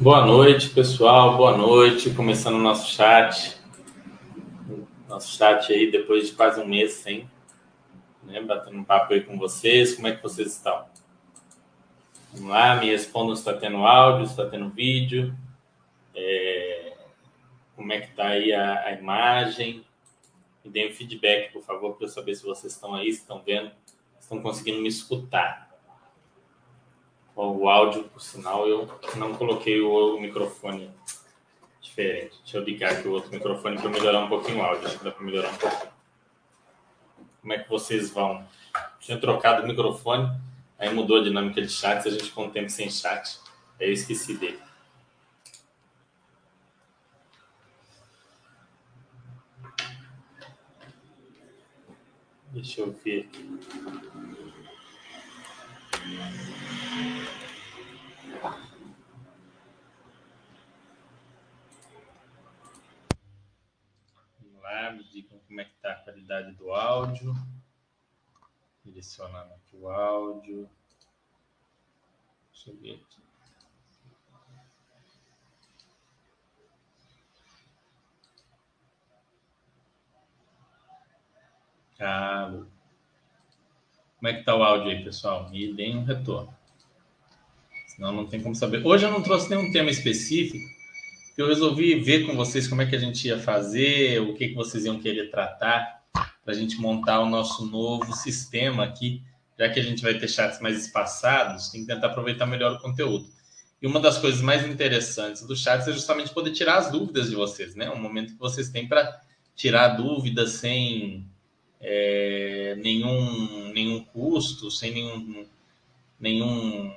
Boa noite, pessoal. Boa noite. Começando o nosso chat. Nosso chat aí depois de quase um mês sem, né? Batendo um papo aí com vocês. Como é que vocês estão? Vamos lá, me respondam se está tendo áudio, se está tendo vídeo. É... Como é que está aí a, a, imagem? Me deem um feedback, por favor, para eu saber se vocês estão aí, se estão vendo, se estão conseguindo me escutar. O áudio, por sinal, eu não coloquei o, microfone diferente. Deixa eu ligar aqui o outro microfone para melhorar um pouquinho o áudio. Acho que dá para melhorar um pouquinho. Como é que vocês vão? Tinha trocado o microfone, aí mudou a dinâmica de chat, a gente ficou um tempo sem chat. Aí eu esqueci dele. Deixa eu ver aqui. Vamos lá, me digam como é que está a qualidade do áudio. Direcionando aqui o áudio. Deixa eu ver aqui. Ah, como é que tá o áudio aí, pessoal? Me deem um retorno. Senão não tem como saber. Hoje eu não trouxe nenhum tema específico, eu resolvi ver com vocês como é que a gente ia fazer, o que, que vocês iam querer tratar, para a gente montar o nosso novo sistema aqui, já que a gente vai ter chats mais espaçados, tem que tentar aproveitar melhor o conteúdo. E uma das coisas mais interessantes do chat é justamente poder tirar as dúvidas de vocês, né? Um momento que vocês têm para tirar dúvidas sem é, nenhum, nenhum custo, sem nenhum, nenhum,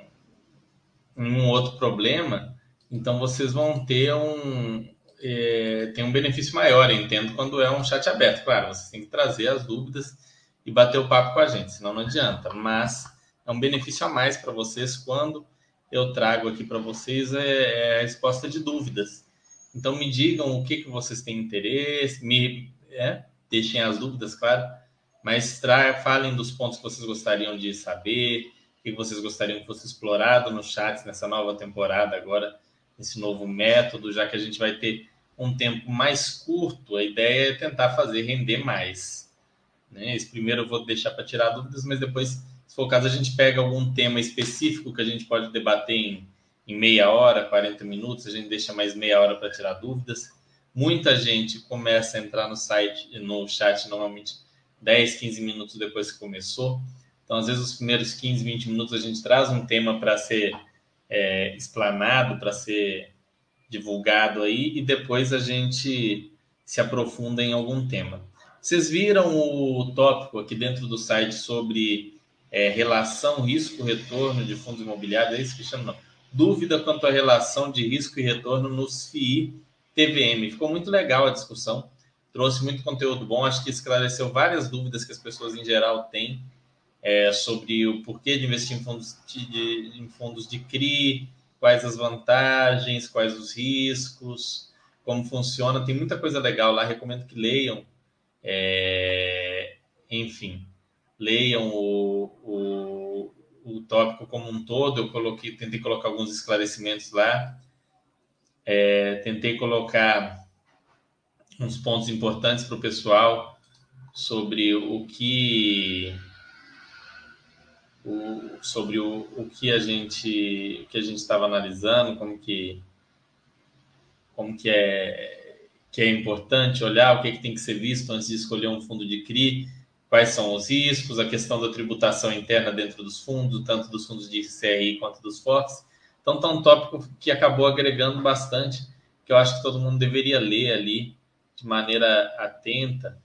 nenhum outro problema, então vocês vão ter um, é, tem um benefício maior, entendo, quando é um chat aberto. Claro, vocês têm que trazer as dúvidas e bater o papo com a gente, senão não adianta. Mas é um benefício a mais para vocês quando eu trago aqui para vocês é, é, a resposta de dúvidas. Então me digam o que, que vocês têm interesse, me é, deixem as dúvidas, claro, mas tra falem dos pontos que vocês gostariam de saber, que vocês gostariam que fosse explorado no chat nessa nova temporada agora, esse novo método, já que a gente vai ter um tempo mais curto, a ideia é tentar fazer render mais. Né? Esse primeiro eu vou deixar para tirar dúvidas, mas depois, se for o caso, a gente pega algum tema específico que a gente pode debater em, em meia hora, 40 minutos, a gente deixa mais meia hora para tirar dúvidas muita gente começa a entrar no site, no chat, normalmente 10, 15 minutos depois que começou. Então, às vezes, os primeiros 15, 20 minutos a gente traz um tema para ser é, explanado, para ser divulgado aí, e depois a gente se aprofunda em algum tema. Vocês viram o tópico aqui dentro do site sobre é, relação risco-retorno de fundos imobiliários? É isso que chama, não. Dúvida quanto à relação de risco e retorno nos FII TVM. Ficou muito legal a discussão, trouxe muito conteúdo bom, acho que esclareceu várias dúvidas que as pessoas em geral têm é, sobre o porquê de investir em fundos de, em fundos de CRI, quais as vantagens, quais os riscos, como funciona. Tem muita coisa legal lá, recomendo que leiam. É, enfim, leiam o, o, o tópico como um todo. Eu coloquei, tentei colocar alguns esclarecimentos lá. É, tentei colocar uns pontos importantes para o pessoal sobre o que o, sobre o, o que a gente o que a gente estava analisando, como que como que é que é importante olhar o que, é que tem que ser visto antes de escolher um fundo de CRI, quais são os riscos, a questão da tributação interna dentro dos fundos, tanto dos fundos de CRI quanto dos FOFs. Então, tá um tópico que acabou agregando bastante, que eu acho que todo mundo deveria ler ali de maneira atenta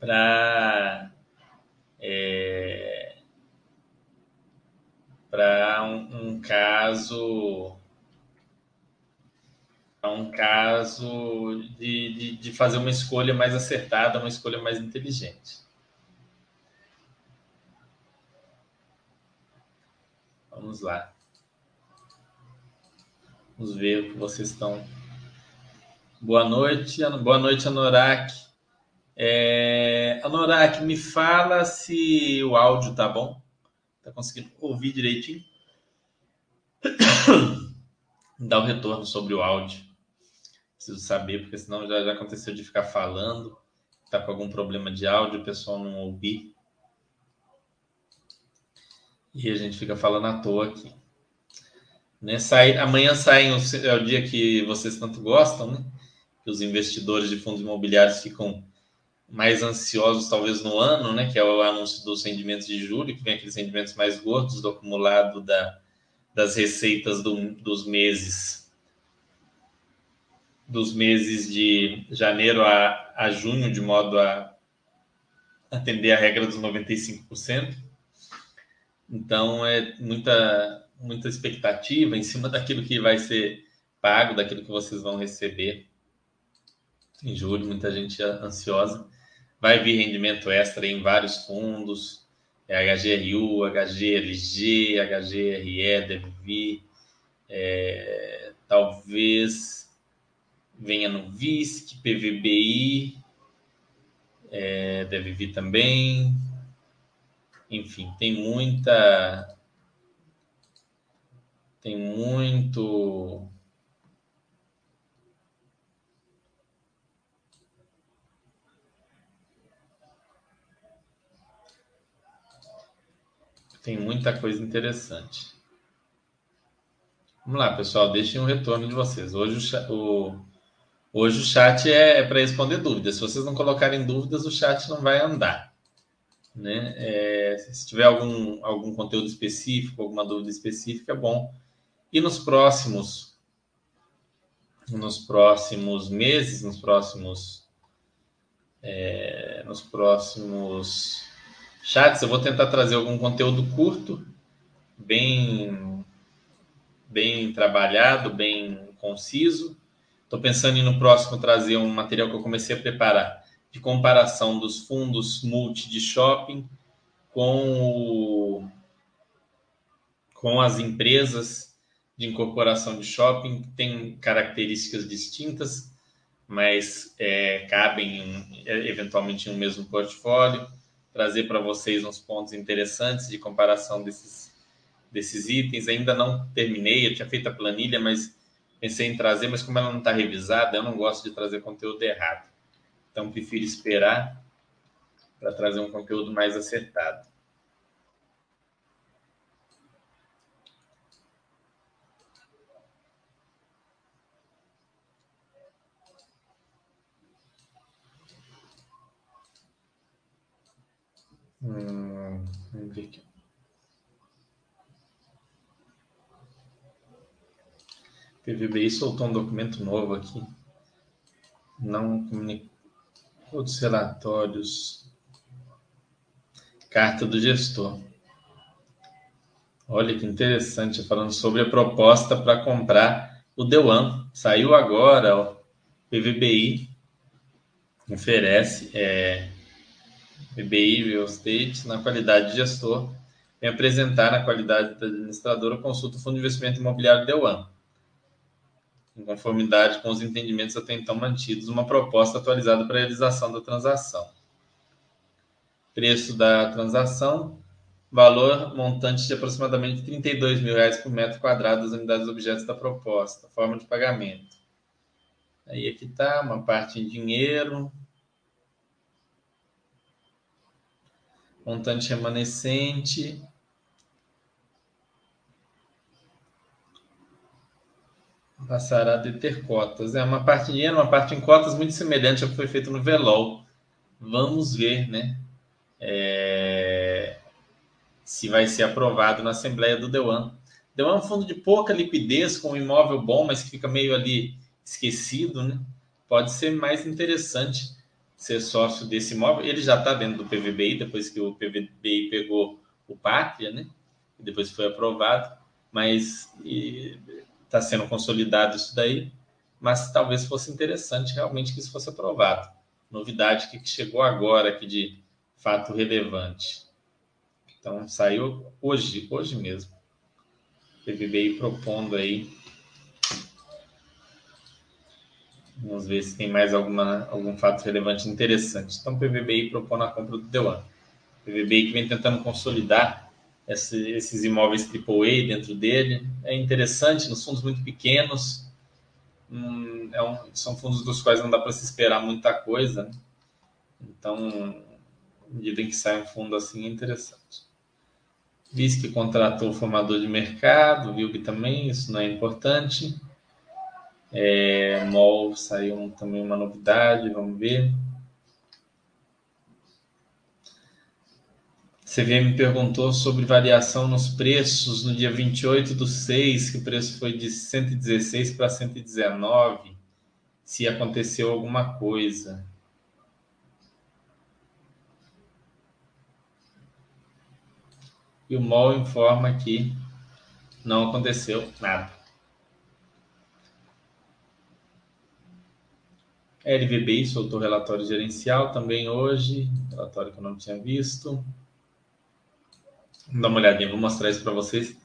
para é, para um, um, caso um caso de, de, de fazer uma escolha mais acertada, uma escolha mais inteligente. Vamos lá. Vamos ver o que vocês estão. Boa noite, boa noite, Anorak. É... Anorak, me fala se o áudio tá bom. Tá conseguindo ouvir direitinho? Dá o um retorno sobre o áudio. Preciso saber, porque senão já, já aconteceu de ficar falando, tá com algum problema de áudio, o pessoal não ouvir. E a gente fica falando à toa aqui. Né? Sai, amanhã saem os, é o dia que vocês tanto gostam, né? Que os investidores de fundos imobiliários ficam mais ansiosos, talvez, no ano, né? Que é o anúncio dos rendimentos de julho, que vem aqueles rendimentos mais gordos do acumulado da, das receitas do, dos meses dos meses de janeiro a, a junho, de modo a atender a regra dos 95%. Então, é muita, muita expectativa em cima daquilo que vai ser pago, daquilo que vocês vão receber em julho, muita gente ansiosa. Vai vir rendimento extra em vários fundos, é HGRU, HGLG, HGRE, deve é, talvez venha no VISC, PVBI, é, deve vir também. Enfim, tem muita. Tem muito. Tem muita coisa interessante. Vamos lá, pessoal, deixem um retorno de vocês. Hoje o, Hoje o chat é, é para responder dúvidas. Se vocês não colocarem dúvidas, o chat não vai andar. Né? É, se tiver algum, algum conteúdo específico, alguma dúvida específica, é bom. E nos próximos, nos próximos meses, nos próximos, é, nos próximos chats, eu vou tentar trazer algum conteúdo curto, bem, bem trabalhado, bem conciso Estou pensando em no próximo trazer um material que eu comecei a preparar de comparação dos fundos multi de shopping com, o, com as empresas de incorporação de shopping, que têm características distintas, mas é, cabem eventualmente em um mesmo portfólio. Trazer para vocês uns pontos interessantes de comparação desses, desses itens. Ainda não terminei, eu tinha feito a planilha, mas pensei em trazer, mas como ela não está revisada, eu não gosto de trazer conteúdo errado. Então, prefiro esperar para trazer um conteúdo mais acertado. Hum, vamos ver aqui. PVBI soltou um documento novo aqui. Não comunicou os relatórios. Carta do gestor. Olha que interessante, falando sobre a proposta para comprar o Deuan. Saiu agora, ó, PVBI oferece é, PVBI Real Estate na qualidade de gestor, vem apresentar na qualidade de administradora consulta o Fundo de Investimento Imobiliário Deuan em conformidade com os entendimentos até então mantidos, uma proposta atualizada para a realização da transação. Preço da transação, valor montante de aproximadamente 32 mil reais por metro quadrado das unidades objetos da proposta, forma de pagamento. Aí aqui está, uma parte em dinheiro, montante remanescente, passará a deter cotas. É uma parte em dinheiro, uma parte em cotas muito semelhante ao que foi feito no Velol. Vamos ver, né? É... Se vai ser aprovado na Assembleia do Dewan. Dewan é um fundo de pouca liquidez, com um imóvel bom, mas que fica meio ali esquecido, né? Pode ser mais interessante ser sócio desse imóvel. Ele já está dentro do PVBI, depois que o PVBI pegou o Pátria, né? E depois foi aprovado. Mas está sendo consolidado isso daí, mas talvez fosse interessante realmente que isso fosse aprovado. Novidade que chegou agora aqui de fato relevante. Então saiu hoje, hoje mesmo. PVBI propondo aí Vamos ver se tem mais alguma, algum fato relevante interessante. Então, o PVBI propõe a compra do Dewan. O PVBI que vem tentando consolidar esse, esses imóveis AAA dentro dele. É interessante, nos fundos muito pequenos. Hum, é um, são fundos dos quais não dá para se esperar muita coisa. Né? Então, à medida que sai um fundo assim, é interessante. Viz que contratou o formador de mercado, viu que também isso não é importante. É, MOL saiu também uma novidade, vamos ver. CVM perguntou sobre variação nos preços no dia 28 do 6, que o preço foi de 116 para 119, se aconteceu alguma coisa. E o MOL informa que não aconteceu nada. LVBI soltou relatório gerencial também hoje, relatório que eu não tinha visto. Vamos dar uma olhadinha, vou mostrar isso para vocês.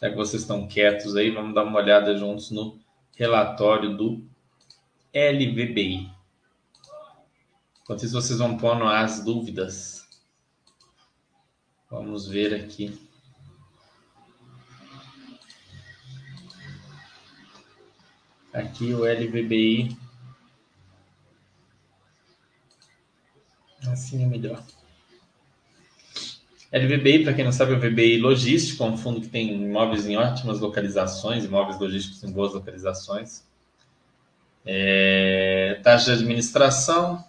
Já que vocês estão quietos aí, vamos dar uma olhada juntos no relatório do LVBI. Enquanto isso, vocês vão pondo as dúvidas. Vamos ver aqui. Aqui o LVBI Assim é melhor. LVBI, para quem não sabe, é o VBI Logístico, é um fundo que tem imóveis em ótimas localizações, imóveis logísticos em boas localizações. É, taxa de administração,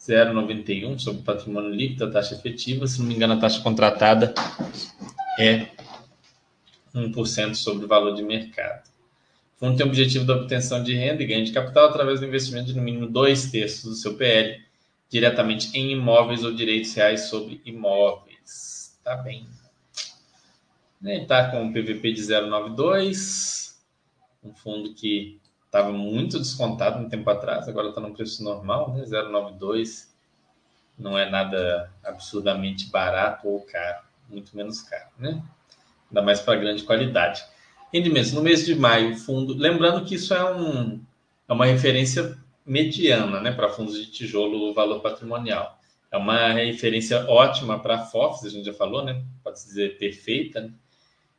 0,91 sobre patrimônio líquido, a taxa efetiva. Se não me engano, a taxa contratada é 1% sobre o valor de mercado. O fundo tem o objetivo da obtenção de renda e ganho de capital através do investimento de no mínimo dois terços do seu PL diretamente em imóveis ou direitos reais sobre imóveis. Tá bem. Está com um PVP de 0,92, um fundo que estava muito descontado um tempo atrás, agora está no preço normal, né? 0,92 não é nada absurdamente barato ou caro, muito menos caro, né? Ainda mais para grande qualidade. Rendimento no mês de maio, fundo. Lembrando que isso é, um, é uma referência mediana né, para fundos de tijolo valor patrimonial. É uma referência ótima para FOFs, a gente já falou, né? Pode dizer perfeita. Né?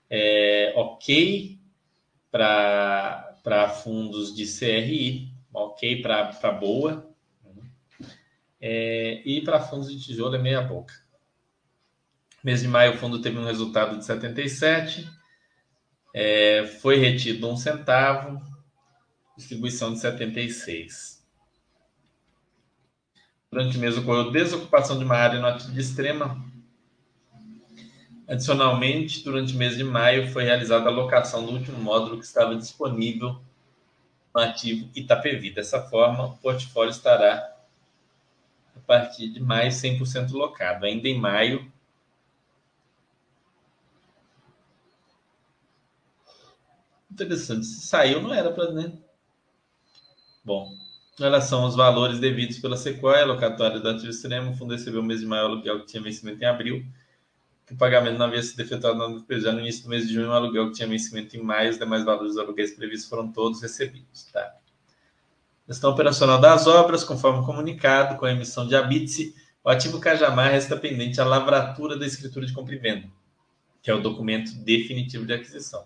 É, ok para fundos de CRI, ok para boa. É, e para fundos de tijolo é meia boca. Mês de maio o fundo teve um resultado de 77, é, foi retido um centavo, distribuição de 76. Durante o mês ocorreu desocupação de uma área no ativo de extrema. Adicionalmente, durante o mês de maio, foi realizada a locação do último módulo que estava disponível no ativo Itapevi. Dessa forma, o portfólio estará, a partir de maio, 100% locado. Ainda em maio, Interessante. Se saiu, não era para, né? Bom, em relação aos valores devidos pela Sequoia, locatória do ativo extremo, o fundo recebeu o mês de maior aluguel que tinha vencimento em abril, que o pagamento não havia sido efetuado já no início do mês de junho, o aluguel que tinha vencimento em maio, os demais valores dos aluguéis previstos foram todos recebidos. Tá? Gestão operacional das obras, conforme comunicado, com a emissão de habite o ativo Cajamar resta pendente a lavratura da escritura de compra venda, que é o documento definitivo de aquisição.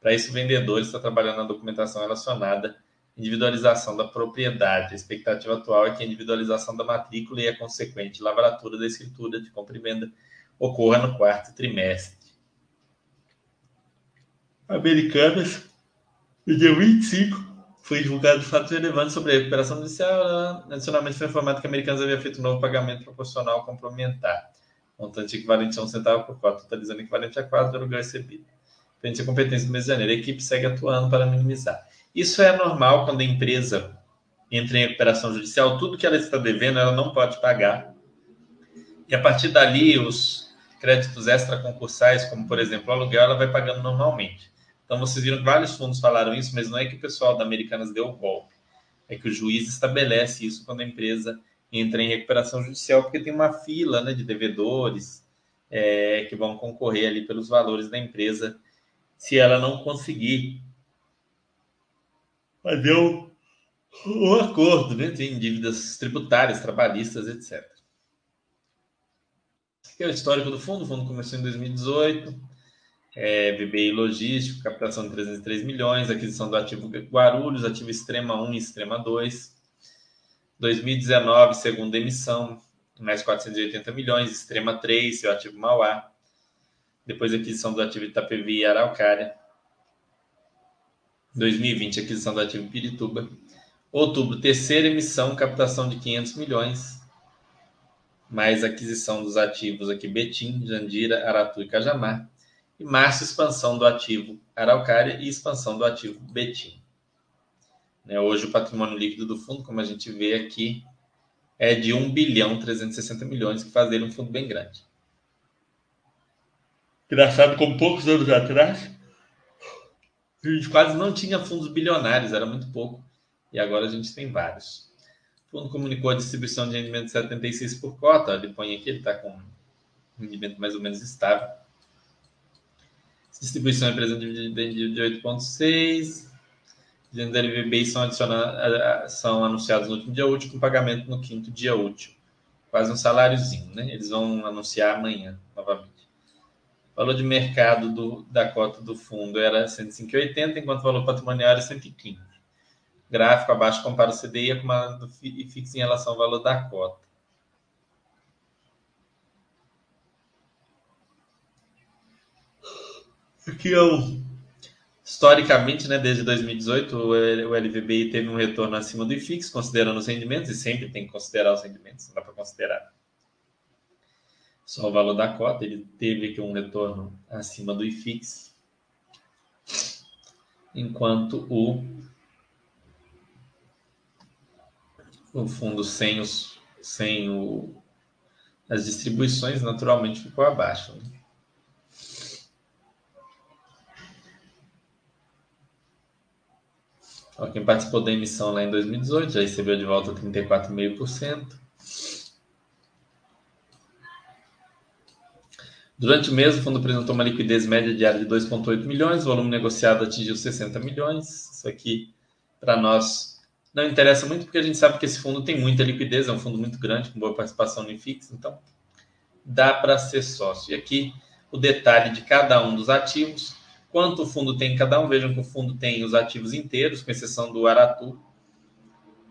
Para isso, o vendedor está trabalhando na documentação relacionada individualização da propriedade. A expectativa atual é que a individualização da matrícula e a consequente lavratura da escritura de compra venda ocorra no quarto trimestre. Americanas, no dia 25, foi divulgado fatos relevantes sobre a recuperação judicial. Adicionalmente, foi informado que a Americanas havia feito um novo pagamento proporcional complementar, montante equivalente a um centavo por cota, totalizando equivalente a quatro do aluguel recebido. Frente à competência do mês de janeiro, a equipe segue atuando para minimizar. Isso é normal quando a empresa entra em recuperação judicial, tudo que ela está devendo, ela não pode pagar. E a partir dali, os créditos extraconcursais, como por exemplo o aluguel, ela vai pagando normalmente. Então, vocês viram que vários fundos falaram isso, mas não é que o pessoal da Americanas deu o golpe. É que o juiz estabelece isso quando a empresa entra em recuperação judicial, porque tem uma fila né, de devedores é, que vão concorrer ali pelos valores da empresa se ela não conseguir fazer o o acordo, né? Tem dívidas tributárias, trabalhistas, etc. Aqui é o histórico do fundo. O fundo começou em 2018. É, BBI Logístico, captação de 303 milhões, aquisição do ativo Guarulhos, ativo Extrema 1 e Extrema 2. 2019, segunda emissão, mais 480 milhões, Extrema 3, seu ativo Mauá. Depois aquisição do ativo Itapevi e Araucária. 2020, aquisição do ativo Pirituba. Outubro, terceira emissão, captação de 500 milhões, mais aquisição dos ativos aqui Betim, Jandira, Aratu e Cajamar. E março, expansão do ativo Araucária e expansão do ativo Betim. Né, hoje o patrimônio líquido do fundo, como a gente vê aqui, é de 1 bilhão 360 milhões, que faz dele um fundo bem grande. Engraçado, como poucos anos atrás, gente quase não tinha fundos bilionários, era muito pouco. E agora a gente tem vários. O fundo comunicou a distribuição de rendimento de 76 por cota. Ele põe aqui, ele está com um rendimento mais ou menos estável. Distribuição um dividendo de 8,6. Dividendos LVBI são, são anunciados no último dia útil, com pagamento no quinto dia útil. Quase um saláriozinho, né? Eles vão anunciar amanhã, novamente. O valor de mercado do, da cota do fundo era 105,80, enquanto o valor patrimonial era 115. Gráfico abaixo compara o CDI acumulado e fixa em relação ao valor da cota. Aqui é o historicamente, né, desde 2018, o LVBI teve um retorno acima do IFIX, considerando os rendimentos, e sempre tem que considerar os rendimentos, não dá para considerar só o valor da cota, ele teve aqui um retorno acima do IFIX, enquanto o o fundo sem, os, sem o, as distribuições naturalmente ficou abaixo. Né? Quem participou da emissão lá em 2018 já recebeu de volta 34,5%. Durante o mês, o fundo apresentou uma liquidez média diária de 2,8 milhões, o volume negociado atingiu 60 milhões. Isso aqui, para nós, não interessa muito porque a gente sabe que esse fundo tem muita liquidez, é um fundo muito grande, com boa participação no IFIX, então dá para ser sócio. E aqui o detalhe de cada um dos ativos, quanto o fundo tem em cada um, vejam que o fundo tem os ativos inteiros, com exceção do Aratu,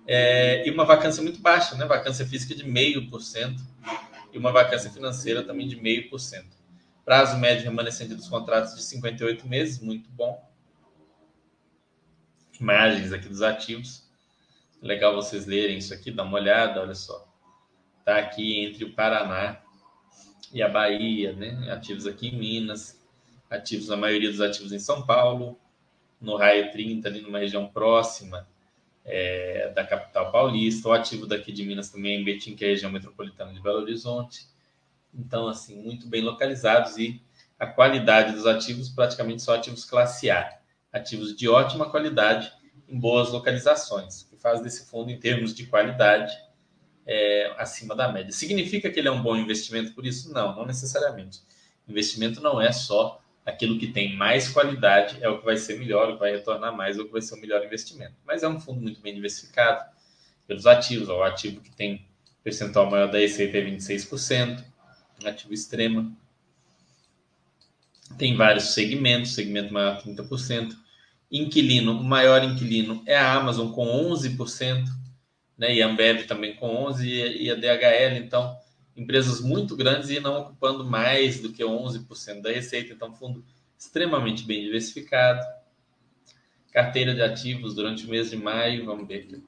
é, e uma vacância muito baixa, né? vacância física de 0,5% e uma vacância financeira também de 0,5%. Prazo médio remanescente dos contratos de 58 meses, muito bom. Margens aqui dos ativos Legal vocês lerem isso aqui, dá uma olhada, olha só. Tá aqui entre o Paraná e a Bahia, né? Ativos aqui em Minas, ativos, a maioria dos ativos em São Paulo, no raio 30, ali numa região próxima é, da capital paulista. O ativo daqui de Minas também é em Betim, que é a região metropolitana de Belo Horizonte. Então, assim, muito bem localizados e a qualidade dos ativos praticamente são ativos classe A. Ativos de ótima qualidade em boas localizações que faz desse fundo, em termos de qualidade, é, acima da média. Significa que ele é um bom investimento por isso? Não, não necessariamente. Investimento não é só aquilo que tem mais qualidade, é o que vai ser melhor, o que vai retornar mais, ou o que vai ser o melhor investimento. Mas é um fundo muito bem diversificado pelos ativos. O ativo que tem percentual maior da receita é 26%, ativo extremo. Tem vários segmentos, segmento maior 30%, Inquilino, o maior inquilino é a Amazon com 11%, né? E a Ambev também com 11% e a DHL, então, empresas muito grandes e não ocupando mais do que 11% da receita, então, fundo extremamente bem diversificado. Carteira de ativos durante o mês de maio, vamos ver aqui.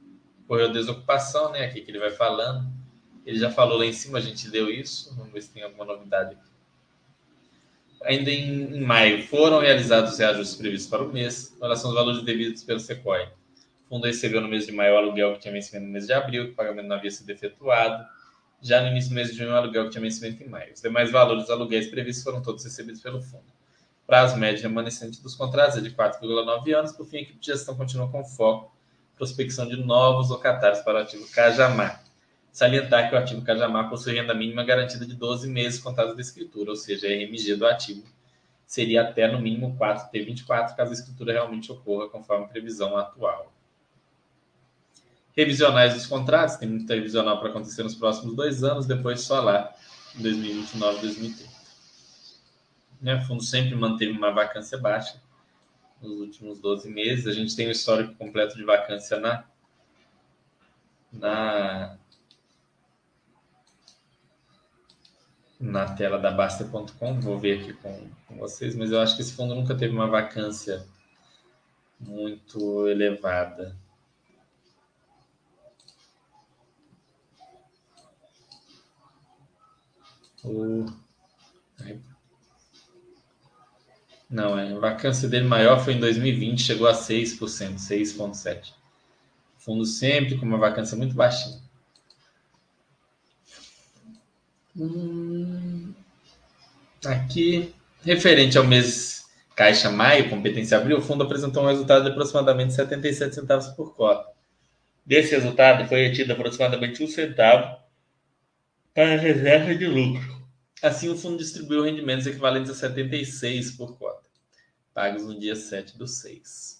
Correu desocupação, né? Aqui que ele vai falando. Ele já falou lá em cima, a gente leu isso. Vamos ver se tem alguma novidade aqui ainda em, em, maio, foram realizados os reajustes previstos para o mês, em relação aos valores devidos pelo Sequoia. O fundo recebeu no mês de maio o aluguel que tinha vencimento no mês de abril, que o pagamento não havia sido efetuado. Já no início do mês de junho, o aluguel que tinha vencimento em maio. Os demais valores dos aluguéis previstos foram todos recebidos pelo fundo. Prazo médio remanescente dos contratos é de 4,9 anos. Por fim, a equipe de gestão continua com foco prospecção de novos locatários para o ativo Cajamar. Salientar que o ativo Cajamar possui renda mínima garantida de 12 meses contados da escritura, ou seja, a RMG do ativo seria até no mínimo 4T24, caso a escritura realmente ocorra conforme a previsão atual. revisionais dos contratos, tem muita revisional para acontecer nos próximos dois anos, depois só lá em 2029, 2030. Né? O fundo sempre manteve uma vacância baixa nos últimos 12 meses. A gente tem o histórico completo de vacância na, na, na tela da Basta.com. Vou ver aqui com, com vocês, mas eu acho que esse fundo nunca teve uma vacância muito elevada. O... Não, é, a vacância dele maior foi em 2020, chegou a 6%, 6,7%. Fundo sempre com uma vacância muito baixinha. Hum, aqui, referente ao mês Caixa Maio, competência abril, o fundo apresentou um resultado de aproximadamente 77 centavos por cota. Desse resultado, foi retido aproximadamente um centavo para reserva de lucro. Assim, o fundo distribuiu rendimentos equivalentes a 76 por cota, pagos no dia 7 do 6.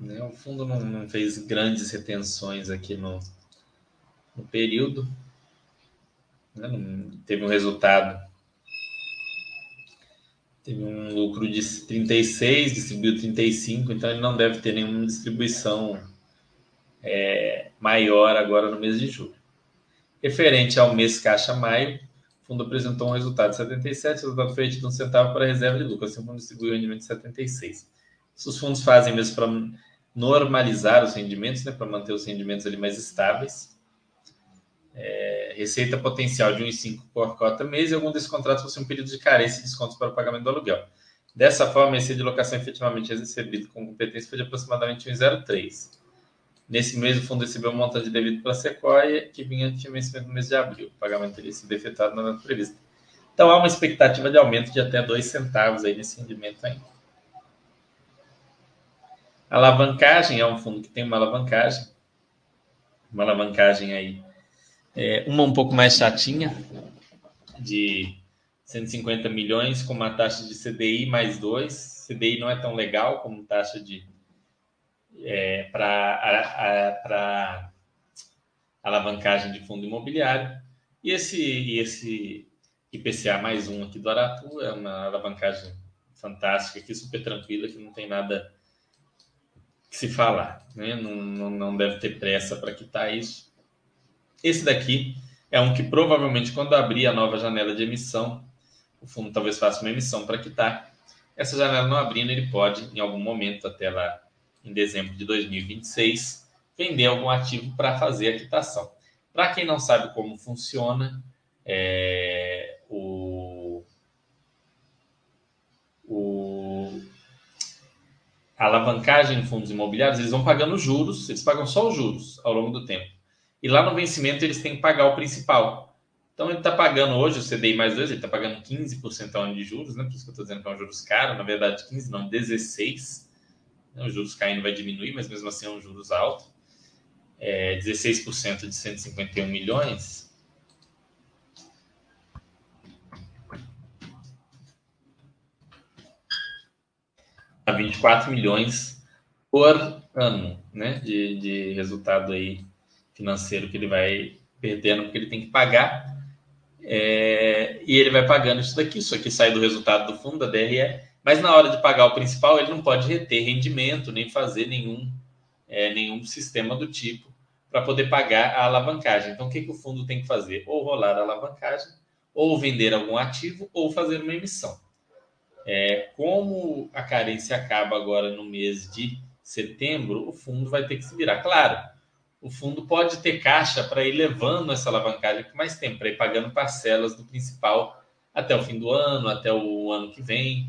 Né, o fundo não, não fez grandes retenções aqui no, no período. Né? Não, teve um resultado. Teve um lucro de 36, distribuiu 35, então ele não deve ter nenhuma distribuição é, maior agora no mês de julho. Referente ao mês caixa maio, o fundo apresentou um resultado de 77, o resultado foi de um centavo para reserva de lucro, assim o fundo distribuiu um rendimento de 76. Os fundos fazem mesmo para normalizar os rendimentos, né, para manter os rendimentos ali mais estáveis. É, receita potencial de 1,5 por cota mês e algum desses contratos possuem um período de carência e descontos para o pagamento do aluguel. Dessa forma, esse de locação efetivamente recebido com competência foi de aproximadamente 1,03. Nesse mês, o fundo recebeu um montante devido para a Sequoia, que vinha de vencimento no mês de abril. O pagamento teria sido efetuado na data prevista. Então, há uma expectativa de aumento de até 2 centavos aí nesse rendimento ainda. Alavancagem é um fundo que tem uma alavancagem, uma alavancagem aí, é, uma um pouco mais chatinha, de 150 milhões, com uma taxa de CDI mais 2. CDI não é tão legal como taxa de é, para alavancagem de fundo imobiliário. E esse, e esse IPCA mais um aqui do Aratu é uma alavancagem fantástica, aqui, super tranquila, que não tem nada se falar. Né? Não, não, não deve ter pressa para quitar isso. Esse daqui é um que provavelmente, quando abrir a nova janela de emissão, o fundo talvez faça uma emissão para quitar. Essa janela não abrindo, ele pode, em algum momento, até lá em dezembro de 2026, vender algum ativo para fazer a quitação. Para quem não sabe como funciona, é, o, o, a alavancagem em fundos imobiliários, eles vão pagando juros, eles pagam só os juros ao longo do tempo. E lá no vencimento eles têm que pagar o principal. Então ele está pagando hoje o CDI mais 2, ele está pagando 15% ao ano de juros, né? Por isso que eu estou dizendo que é um juros caro, na verdade 15 não, 16 né? Os juros caindo vai diminuir, mas mesmo assim é um juros alto. É, 16% de 151 milhões. A 24 milhões por ano, né? De, de resultado aí financeiro que ele vai perdendo, porque ele tem que pagar. É, e ele vai pagando isso daqui. Isso aqui sai do resultado do fundo da DRE mas na hora de pagar o principal, ele não pode reter rendimento, nem fazer nenhum, é, nenhum sistema do tipo para poder pagar a alavancagem. Então, o que, que o fundo tem que fazer? Ou rolar a alavancagem, ou vender algum ativo, ou fazer uma emissão. É, como a carência acaba agora no mês de setembro, o fundo vai ter que se virar. Claro, o fundo pode ter caixa para ir levando essa alavancagem por mais tempo, para ir pagando parcelas do principal até o fim do ano, até o ano que vem.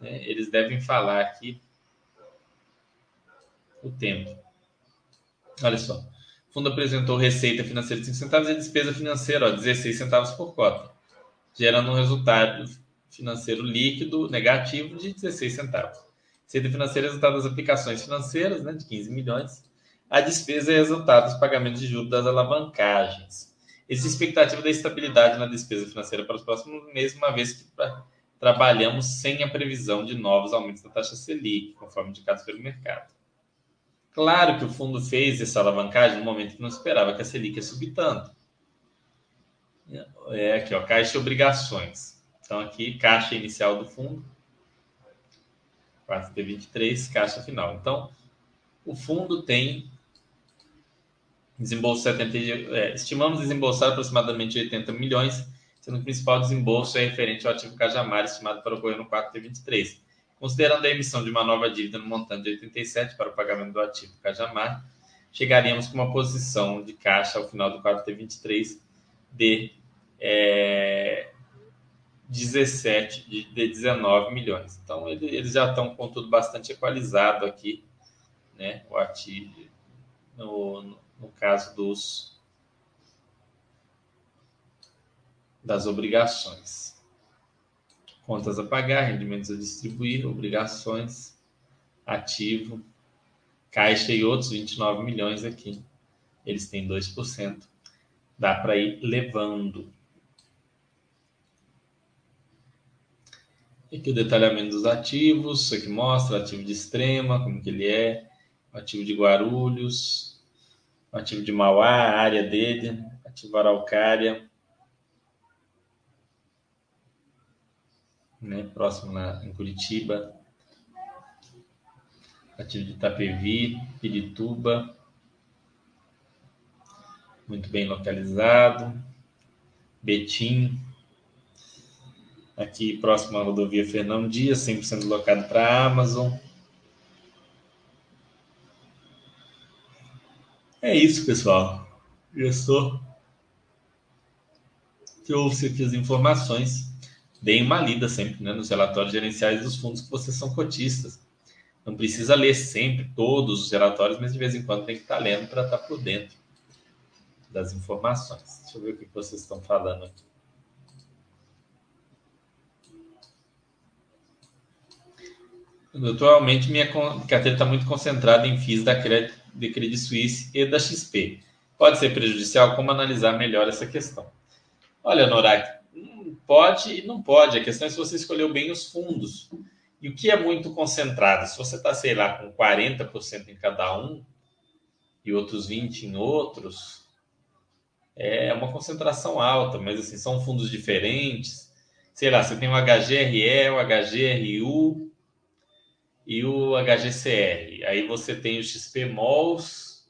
Né? Eles devem falar aqui o tempo. Olha só. O fundo apresentou receita financeira de 5 centavos e despesa financeira, ó, 16 centavos por cota, gerando um resultado financeiro líquido negativo de 16 centavos. Receita financeira é resultado das aplicações financeiras, né, de 15 milhões. A despesa é resultado dos pagamentos de juros das alavancagens. Existe expectativa da estabilidade na despesa financeira para os próximos meses, uma vez que trabalhamos sem a previsão de novos aumentos da taxa Selic, conforme indicado pelo mercado. Claro que o fundo fez essa alavancagem no momento que não esperava que a Selic ia subir tanto. É aqui, ó, caixa e obrigações. Então, aqui, caixa inicial do fundo, 4T23, caixa final. Então, o fundo tem desembolso 70, é, estimamos desembolsar aproximadamente 80 milhões sendo que o principal desembolso é referente ao ativo Cajamar, estimado para ocorrer no 4T23. Considerando a emissão de uma nova dívida no montante de 87 para o pagamento do ativo Cajamar, chegaríamos com uma posição de caixa ao final do 4T23 de é, 17, de, de 19 milhões. Então, ele, eles já estão com tudo bastante equalizado aqui, né? O ativo, no, no, no caso dos das obrigações. Contas a pagar, rendimentos a distribuir, obrigações, ativo, caixa e outros 29 milhões aqui. Eles têm 2%. Dá para ir levando. Aqui o detalhamento dos ativos, isso aqui mostra ativo de extrema, como que ele é, ativo de Guarulhos, ativo de Mauá, a área dele, ativo Araucária, né, próximo na, em Curitiba, ativo de Itapevi, Pirituba, muito bem localizado, Betim, aqui próximo à rodovia Fernão Dias, 100% locado para a Amazon. É isso, pessoal. Gestor. Trouxe aqui as informações deem uma lida sempre né, nos relatórios gerenciais dos fundos que vocês são cotistas. Não precisa ler sempre todos os relatórios, mas de vez em quando tem que estar lendo para estar por dentro das informações. Deixa eu ver o que vocês estão falando aqui. Atualmente, minha carteira está muito concentrada em FIIs da Credit, de Credit Suisse e da XP. Pode ser prejudicial? Como analisar melhor essa questão? Olha, Norak, pode e não pode. A questão é se você escolheu bem os fundos. E o que é muito concentrado? Se você está, sei lá, com 40% em cada um e outros 20% em outros, é uma concentração alta, mas assim, são fundos diferentes. Sei lá, você tem o HGRE, o HGRU e o HGCR. Aí você tem o XP Malls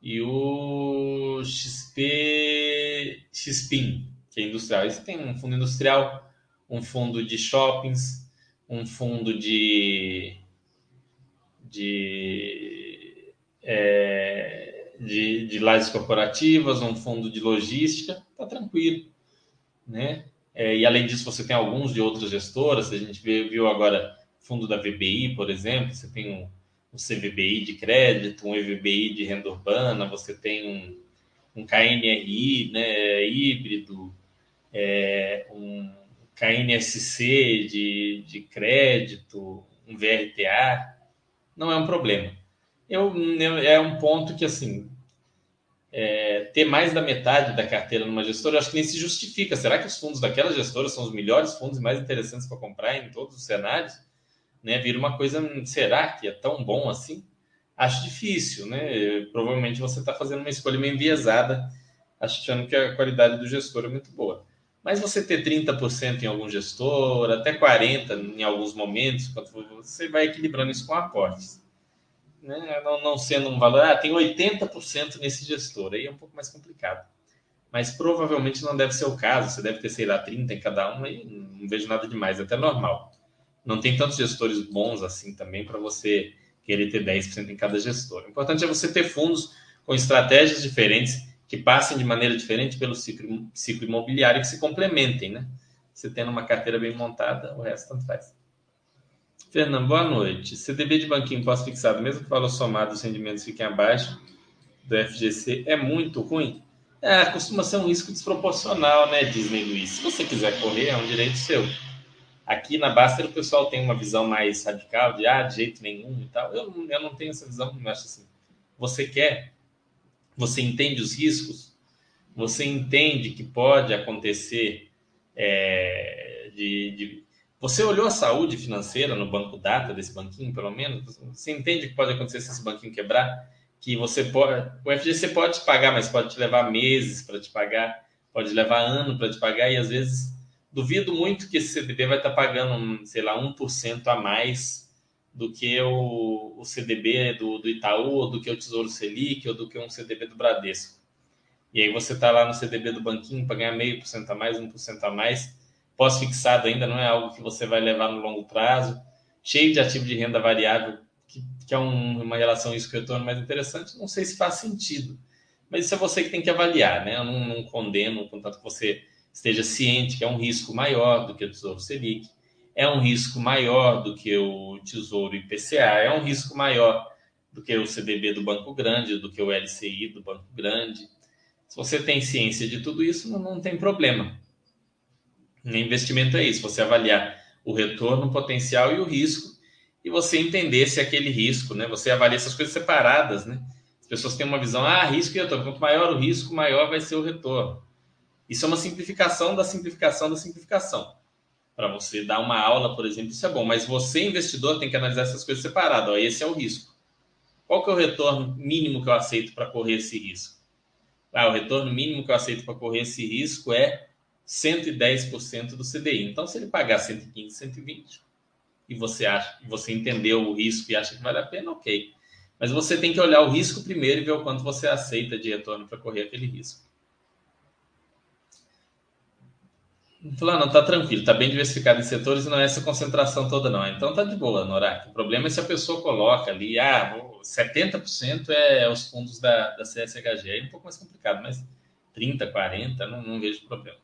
e o XP XPIN que é industrial. Você tem um fundo industrial, um fundo de shoppings, um fundo de de, é, de, de lajes corporativas, um fundo de logística, tá tranquilo, né? É, e além disso, você tem alguns de outras gestoras. A gente viu agora fundo da VBI, por exemplo. Você tem um, um CVBI de crédito, um EVBI de renda urbana. Você tem um, um KNRI, né, híbrido é, um KNSC de, de crédito, um VRTA, não é um problema. Eu, é um ponto que, assim, é, ter mais da metade da carteira numa gestora, eu acho que nem se justifica. Será que os fundos daquela gestora são os melhores fundos mais interessantes para comprar em todos os cenários? Né, vira uma coisa, será que é tão bom assim? Acho difícil, né? Provavelmente você está fazendo uma escolha meio enviesada, achando que a qualidade do gestor é muito boa. Mas você ter 30% em algum gestor, até 40% em alguns momentos, você vai equilibrando isso com aportes. Né? Não, não, sendo um valor, ah, tem 80% nesse gestor, aí é um pouco mais complicado. Mas provavelmente não deve ser o caso, você deve ter, sei lá, 30 em cada um, aí não vejo nada demais, é até normal. Não tem tantos gestores bons assim também para você querer ter 10% em cada gestor. O importante é você ter fundos com estratégias diferentes que passem de maneira diferente pelo ciclo, ciclo imobiliário que se complementem, né? Você tendo uma carteira bem montada, o resto tanto faz. Fernando, boa noite. CDB de banquinho pós-fixado, mesmo que o valor somado dos rendimentos fiquem abaixo do FGC, é muito ruim? É, costuma ser um risco desproporcional, né, Disney Luiz? Se você quiser correr, é um direito seu. Aqui na Baster o pessoal tem uma visão mais radical de, ah, de jeito nenhum e tal. Eu, eu não tenho essa visão, eu acho assim. Você quer você entende os riscos, você entende que pode acontecer é, de, de, Você olhou a saúde financeira no banco data desse banquinho, pelo menos? Você entende que pode acontecer se esse banquinho quebrar? Que você pode. O FGC pode te pagar, mas pode te levar meses para te pagar, pode levar ano para te pagar, e às vezes duvido muito que esse CDB vai estar pagando, sei lá, 1% a mais do que o, o CDB do, do Itaú, ou do que o Tesouro Selic, ou do que um CDB do Bradesco. E aí você está lá no CDB do banquinho para ganhar meio por cento a mais, 1% a mais, pós-fixado ainda não é algo que você vai levar no longo prazo, cheio de ativo de renda variável, que, que é um, uma relação risco-retorno mais interessante, não sei se faz sentido. Mas isso é você que tem que avaliar, né? Eu não, não condeno, contanto que você esteja ciente que é um risco maior do que o Tesouro Selic, é um risco maior do que o Tesouro IPCA, é um risco maior do que o CDB do Banco Grande, do que o LCI do Banco Grande. Se você tem ciência de tudo isso, não, não tem problema. O investimento é isso, você avaliar o retorno, potencial e o risco, e você entender se aquele risco, né? Você avalia essas coisas separadas, né? As pessoas têm uma visão, ah, risco e retorno. Quanto maior o risco, maior vai ser o retorno. Isso é uma simplificação da simplificação da simplificação. Para você dar uma aula, por exemplo, isso é bom, mas você, investidor, tem que analisar essas coisas separadas. Ó, esse é o risco. Qual que é o retorno mínimo que eu aceito para correr esse risco? Ah, o retorno mínimo que eu aceito para correr esse risco é 110% do CDI. Então, se ele pagar 115, 120, e você acha, você entendeu o risco e acha que vale a pena, ok. Mas você tem que olhar o risco primeiro e ver o quanto você aceita de retorno para correr aquele risco. Falou, não, tá tranquilo, tá bem diversificado em setores e não é essa concentração toda, não. Então tá de boa, Norak. O problema é se a pessoa coloca ali, ah, 70% é os fundos da, da CSHG. Aí é um pouco mais complicado, mas 30, 40, não, não vejo problema.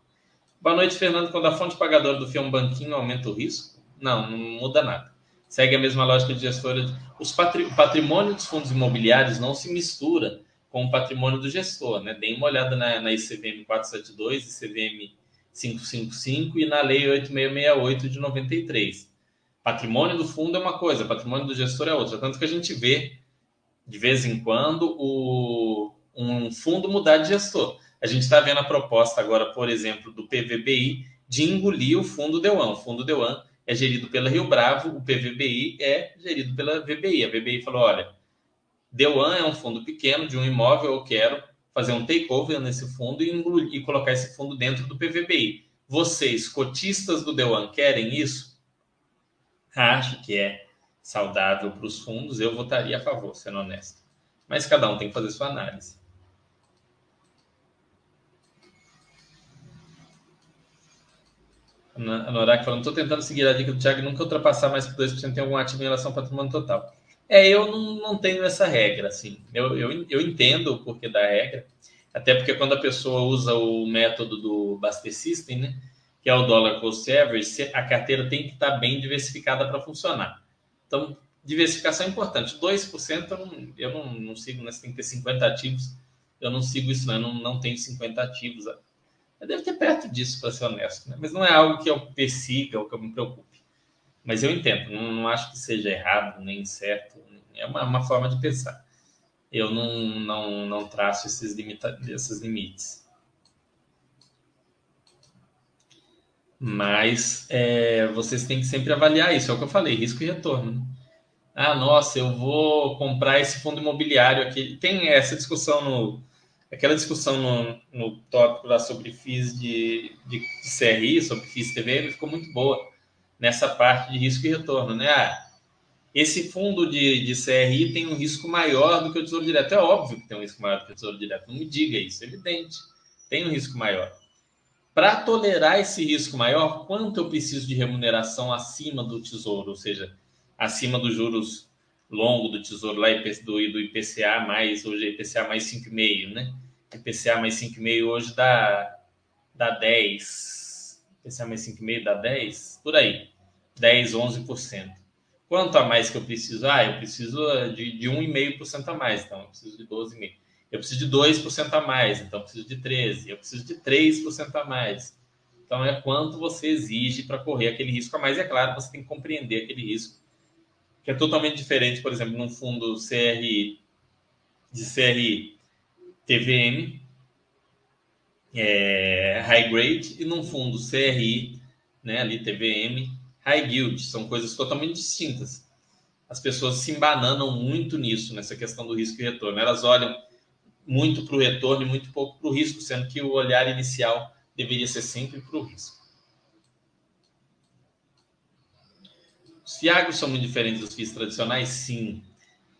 Boa noite, Fernando. Quando a fonte pagadora do FIA é um banquinho, aumenta o risco? Não, não muda nada. Segue a mesma lógica de gestora. Os patri... O patrimônio dos fundos imobiliários não se mistura com o patrimônio do gestor, né? Deem uma olhada na, na ICVM 472 e CVM 555 e na Lei 8668 de 93. Patrimônio do fundo é uma coisa, patrimônio do gestor é outra. Tanto que a gente vê, de vez em quando, o, um fundo mudar de gestor. A gente está vendo a proposta agora, por exemplo, do PVBI de engolir o fundo Deuan. O fundo Deuan é gerido pela Rio Bravo, o PVBI é gerido pela VBI. A VBI falou: olha, Deuan é um fundo pequeno de um imóvel, eu quero fazer um takeover nesse fundo e, e colocar esse fundo dentro do PVBI. Vocês, cotistas do Dewan, querem isso? Acho que é saudável para os fundos, eu votaria a favor, sendo honesto. Mas cada um tem que fazer sua análise. A Norak falando, estou tentando seguir a dica do Thiago nunca ultrapassar mais que 2% em algum ativo em relação ao patrimônio total. É, eu não, não tenho essa regra, assim. Eu, eu, eu entendo o porquê da regra, até porque quando a pessoa usa o método do Baster System, né, que é o Dollar Cost Average, a carteira tem que estar bem diversificada para funcionar. Então, diversificação é importante. 2% eu não, eu não, não sigo, né? Você tem que ter 50 ativos. Eu não sigo isso, não. Eu não, não tenho 50 ativos. Eu devo ter perto disso, para ser honesto. Né? Mas não é algo que eu persiga ou que eu me preocupe. Mas eu entendo, não, não acho que seja errado nem certo, é uma, uma forma de pensar. Eu não, não, não traço esses, limita, esses limites. Mas é, vocês têm que sempre avaliar isso, é o que eu falei, risco e retorno. Ah, nossa, eu vou comprar esse fundo imobiliário aqui. Tem essa discussão no. Aquela discussão no, no tópico lá sobre FIIs de, de, CRI, sobre FIIs TVM, ficou muito boa nessa parte de risco e retorno, né? Ah, esse fundo de, de CRI tem um risco maior do que o Tesouro Direto. É óbvio que tem um risco maior do que o Tesouro Direto. Não me diga isso, é evidente. Tem um risco maior. Para tolerar esse risco maior, quanto eu preciso de remuneração acima do Tesouro? Ou seja, acima dos juros longo do Tesouro lá do, do IPCA mais, hoje é IPCA mais 5,5, né? IPCA mais 5,5 hoje dá, dá 10, IPCA mais 5,5 dá 10, por aí, 10, 11%. Quanto a mais que eu preciso? Ah, eu preciso de, de 1,5% a mais, então eu preciso de 12,5%. Eu preciso de 2% a mais, então eu preciso de 13%. Eu preciso de 3% a mais. Então é quanto você exige para correr aquele risco a mais. E é claro, você tem que compreender aquele risco, que é totalmente diferente, por exemplo, num fundo CRI de CRI TVM, é, high grade e num fundo CRI né? Ali TVM, high yield, são coisas totalmente distintas. As pessoas se embananam muito nisso, nessa questão do risco e retorno. Elas olham muito para o retorno e muito pouco para o risco, sendo que o olhar inicial deveria ser sempre para o risco. Os fiagos são muito diferentes dos FIIs tradicionais? Sim.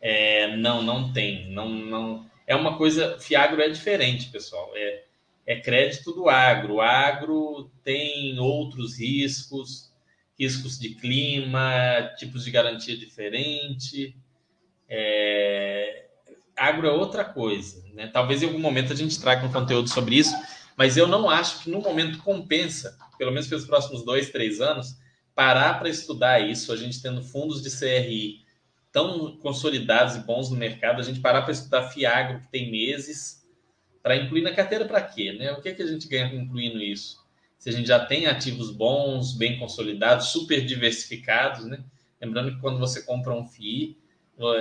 É, não, não tem. Não, não. É uma coisa. Fiagro é diferente, pessoal. É, é crédito do agro. O agro tem outros riscos, riscos de clima, tipos de garantia diferente. É, agro é outra coisa. Né? Talvez em algum momento a gente traga um conteúdo sobre isso, mas eu não acho que no momento compensa, pelo menos pelos próximos dois, três anos, parar para estudar isso, a gente tendo fundos de CRI tão consolidados e bons no mercado, a gente parar para estudar Fiagro, que tem meses, para incluir na carteira para quê? Né? O que, é que a gente ganha incluindo isso? Se a gente já tem ativos bons, bem consolidados, super diversificados, né? Lembrando que quando você compra um FII,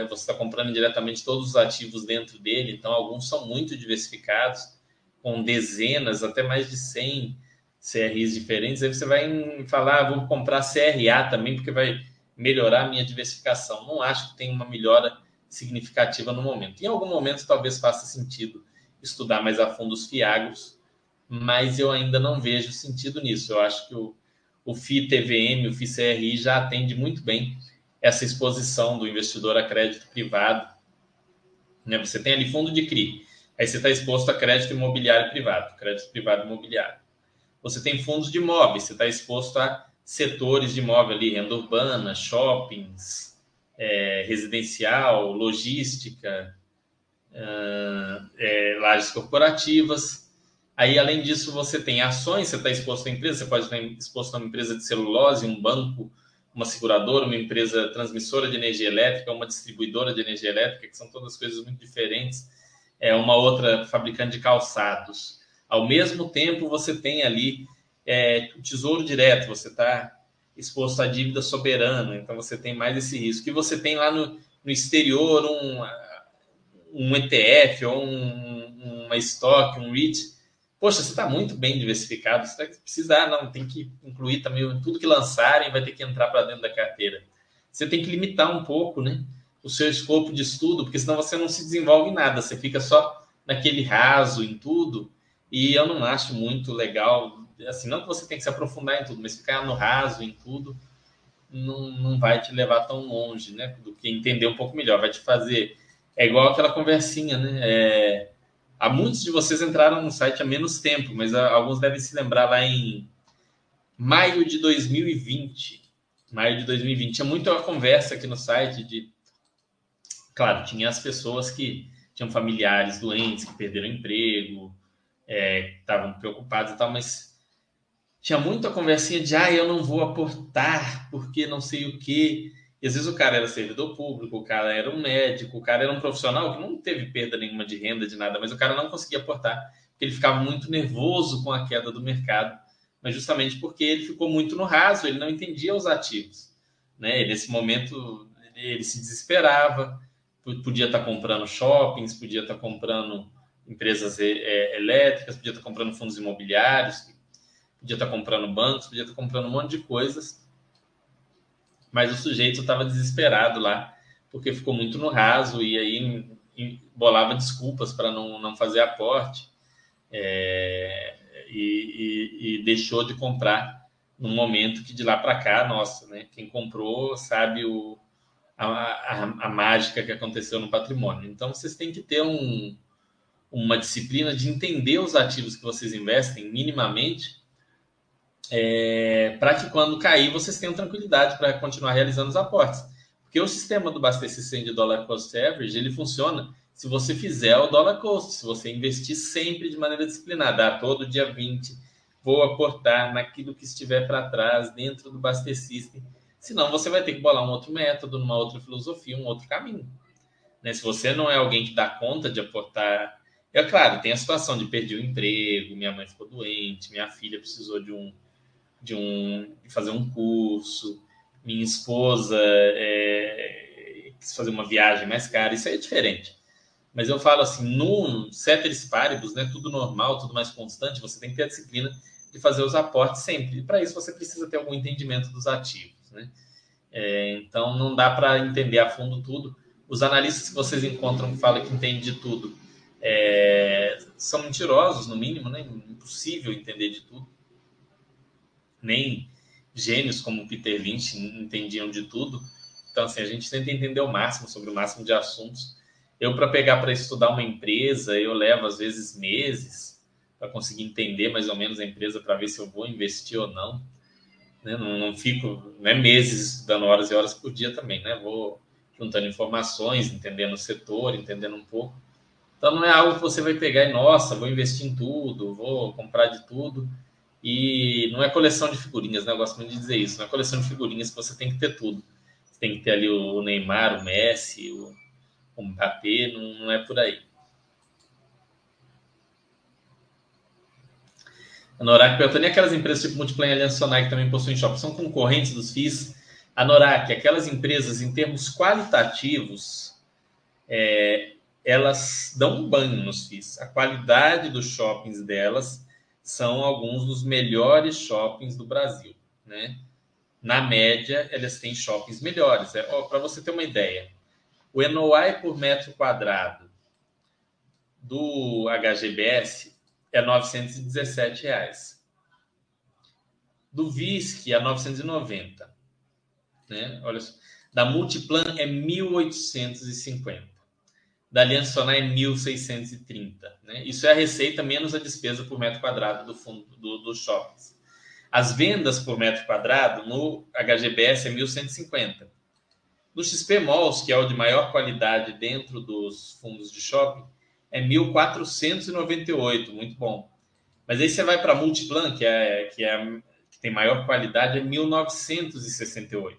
você está comprando diretamente todos os ativos dentro dele, então alguns são muito diversificados, com dezenas, até mais de 100 CRIs diferentes. Aí você vai falar, ah, vou comprar CRA também, porque vai melhorar a minha diversificação. Não acho que tem uma melhora significativa no momento. Em algum momento, talvez faça sentido estudar mais a fundo os FIAGOS, mas eu ainda não vejo sentido nisso. Eu acho que o, o TVM, o FI CRI já atende muito bem essa exposição do investidor a crédito privado. Né? Você tem ali fundo de CRI, aí você está exposto a crédito imobiliário privado, crédito privado imobiliário. Você tem fundos de imóveis, você está exposto a setores de imóvel ali, renda urbana, shoppings, é, residencial, logística, uh, é, lajes corporativas. Aí, além disso, você tem ações, você está exposto a empresa, você pode estar exposto a uma empresa de celulose, um banco, uma seguradora, uma empresa transmissora de energia elétrica, uma distribuidora de energia elétrica, que são todas coisas muito diferentes. É uma outra fabricante de calçados. Ao mesmo tempo, você tem ali é, o tesouro direto, você está exposto à dívida soberana, então você tem mais esse risco. E você tem lá no, no exterior um, um ETF ou um, uma stock, um REIT. Poxa, você está muito bem diversificado, você vai precisar, não, tem que incluir também tudo que lançarem, vai ter que entrar para dentro da carteira. Você tem que limitar um pouco né, o seu escopo de estudo, porque senão você não se desenvolve em nada, você fica só naquele raso em tudo, e eu não acho muito legal assim, não que você tem que se aprofundar em tudo, mas ficar no raso em tudo não, não vai te levar tão longe, né? Do que entender um pouco melhor, vai te fazer. É igual aquela conversinha, né? É, há muitos de vocês entraram no site há menos tempo, mas alguns devem se lembrar lá em maio de 2020. Maio de 2020. Tinha muita conversa aqui no site de. Claro, tinha as pessoas que tinham familiares doentes, que perderam emprego, é, estavam preocupados e tal, mas tinha muita conversinha de ah, eu não vou aportar porque não sei o quê. E às vezes o cara era servidor público, o cara era um médico, o cara era um profissional que não teve perda nenhuma de renda, de nada, mas o cara não conseguia aportar, porque ele ficava muito nervoso com a queda do mercado, mas justamente porque ele ficou muito no raso, ele não entendia os ativos. Né? Nesse momento ele se desesperava, podia estar comprando shoppings, podia estar comprando empresas é, elétricas, podia estar comprando fundos imobiliários, podia estar comprando bancos, podia estar comprando um monte de coisas, mas o sujeito estava desesperado lá, porque ficou muito no raso e aí bolava desculpas para não, não fazer aporte é, e, e, e, deixou de comprar no momento que de lá para cá, nossa, né, quem comprou sabe o, a, a, a, mágica que aconteceu no patrimônio. Então, vocês têm que ter um, uma disciplina de entender os ativos que vocês investem minimamente é, para que quando cair vocês tenham tranquilidade para continuar realizando os aportes. Porque o sistema do Bastece 100 de Dollar Cost Average, ele funciona se você fizer o Dollar Cost, se você investir sempre de maneira disciplinada, ah, todo dia 20, vou aportar naquilo que estiver para trás dentro do Baster System. Senão você vai ter que bolar um outro método, uma outra filosofia, um outro caminho. Né? Se você não é alguém que dá conta de aportar. É claro, tem a situação de perder o emprego, minha mãe ficou doente, minha filha precisou de um, de, um, de fazer um curso, minha esposa é, quis fazer uma viagem mais cara, isso aí é diferente. Mas eu falo assim, no ceteris paribus, né, tudo normal, tudo mais constante, você tem que ter a disciplina de fazer os aportes sempre. E para isso você precisa ter algum entendimento dos ativos. Né? É, então não dá para entender a fundo tudo. Os analistas que vocês encontram que falam que entendem de tudo é, são mentirosos, no mínimo, né? impossível entender de tudo. Nem gênios como Peter Lynch entendiam de tudo. Então, assim, a gente tenta entender o máximo sobre o máximo de assuntos. Eu, para pegar para estudar uma empresa, eu levo às vezes meses para conseguir entender mais ou menos a empresa para ver se eu vou investir ou não. Né? Não, não, fico, não é meses dando horas e horas por dia também, né? Vou juntando informações, entendendo o setor, entendendo um pouco. Então não é algo que você vai pegar e, nossa, vou investir em tudo, vou comprar de tudo. E não é coleção de figurinhas, né? Eu gosto muito de dizer isso. Não é coleção de figurinhas que você tem que ter tudo. Você tem que ter ali o Neymar, o Messi, o, o Mbappé, não, não é por aí. A Norak perguntou, nem aquelas empresas tipo Multiplan e Aliança Sonai que também possuem shopping, são concorrentes dos FIIs? A Norak, aquelas empresas em termos qualitativos, é, elas dão um banho nos FIIs. A qualidade dos shoppings delas são alguns dos melhores shoppings do Brasil, né? Na média, elas têm shoppings melhores. É, Para você ter uma ideia, o NOI por metro quadrado do HGBS é 917 reais. Do VISC é 990. Né? Olha. Da Multiplan é 1.850 da Aliança Sonai é 1.630. Né? Isso é a receita menos a despesa por metro quadrado do fundo do, dos shoppings. As vendas por metro quadrado no HGBS é 1.150. No XP Malls, que é o de maior qualidade dentro dos fundos de shopping, é 1.498, muito bom. Mas aí você vai para a Multiplan, que, é, que, é, que tem maior qualidade, é 1.968.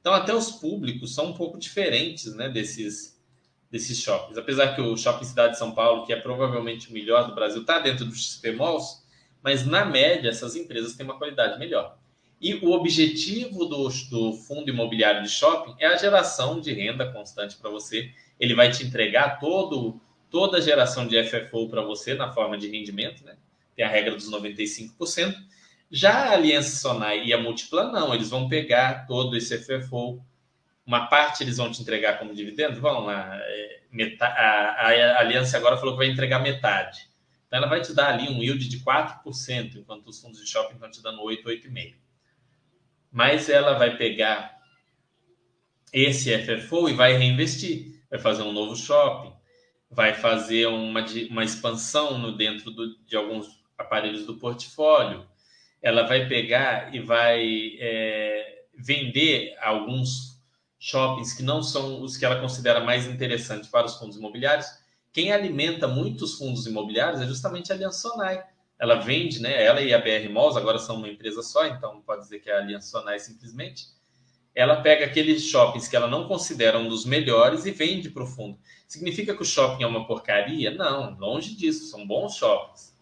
Então, até os públicos são um pouco diferentes né, desses, desses shoppings. Apesar que o Shopping Cidade de São Paulo, que é provavelmente o melhor do Brasil, está dentro dos XP Malls, mas na média essas empresas têm uma qualidade melhor. E o objetivo do, do fundo imobiliário de shopping é a geração de renda constante para você. Ele vai te entregar todo, toda a geração de FFO para você na forma de rendimento, né? Tem a regra dos 95%. Já a Aliança Sonai e a Multiplan, não, eles vão pegar todo esse FFO uma parte eles vão te entregar como dividendo, vão lá. É, a, a, Aliança agora falou que vai entregar metade. Então ela vai te dar ali um yield de 4%, enquanto os fundos de shopping estão te dando 8, 8,5%. Mas ela vai pegar esse FFO e vai reinvestir. Vai fazer um novo shopping, vai fazer uma, uma expansão no dentro do, de alguns aparelhos do portfólio. Ela vai pegar e vai é, vender alguns shoppings que não são os que ela considera mais interessantes para os fundos imobiliários, quem alimenta muitos fundos imobiliários é justamente a Aliança Sonai. Ela vende, né? Ela e a BR Malls agora são uma empresa só, então pode dizer que é a Aliança Sonai simplesmente. Ela pega aqueles shoppings que ela não considera um dos melhores e vende para o fundo. Significa que o shopping é uma porcaria? Não, longe disso, são bons shoppings.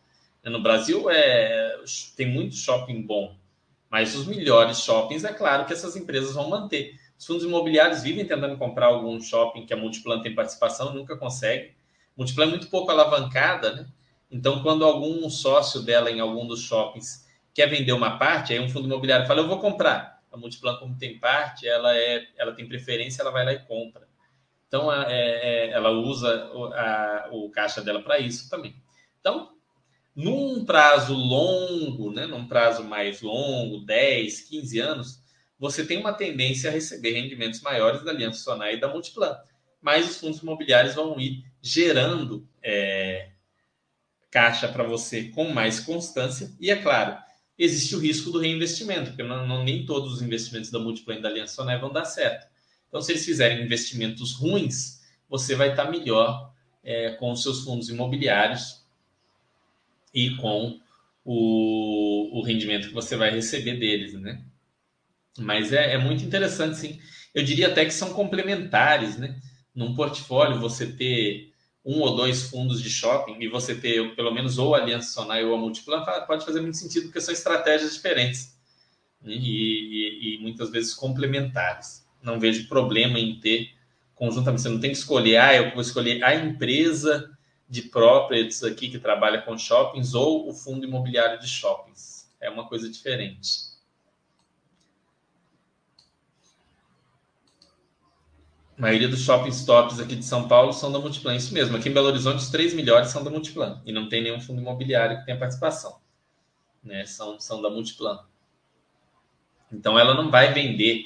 No Brasil é, tem muito shopping bom, mas os melhores shoppings, é claro que essas empresas vão manter. Os fundos imobiliários vivem tentando comprar algum shopping que a Multiplan tem participação, nunca consegue. Multiplan é muito pouco alavancada, né? Então, quando algum sócio dela em algum dos shoppings quer vender uma parte, aí um fundo imobiliário fala, eu vou comprar. A Multiplan, como tem parte, ela, é, ela tem preferência, ela vai lá e compra. Então, é, é, ela usa o, a, o caixa dela para isso também. Então, num prazo longo, né, num prazo mais longo, 10, 15 anos, você tem uma tendência a receber rendimentos maiores da Aliança Sonai e da Multiplan. Mas os fundos imobiliários vão ir gerando é, caixa para você com mais constância. E é claro, existe o risco do reinvestimento, porque não, não, nem todos os investimentos da Multiplan e da Aliança Sonai vão dar certo. Então, se eles fizerem investimentos ruins, você vai estar melhor é, com os seus fundos imobiliários e com o, o rendimento que você vai receber deles, né? Mas é, é muito interessante, sim. Eu diria até que são complementares, né? Num portfólio, você ter um ou dois fundos de shopping e você ter pelo menos ou a Aliança Sonai ou a Multiplan pode fazer muito sentido porque são estratégias diferentes né? e, e, e, muitas vezes complementares. Não vejo problema em ter conjuntamente. Você não tem que escolher, ah, eu vou escolher a empresa de properties aqui que trabalha com shoppings ou o fundo imobiliário de shoppings. É uma coisa diferente. A maioria dos shopping stops aqui de São Paulo são da Multiplan. Isso mesmo. Aqui em Belo Horizonte, os três melhores são da Multiplan. E não tem nenhum fundo imobiliário que tenha participação. Né? São, são da Multiplan. Então, ela não vai vender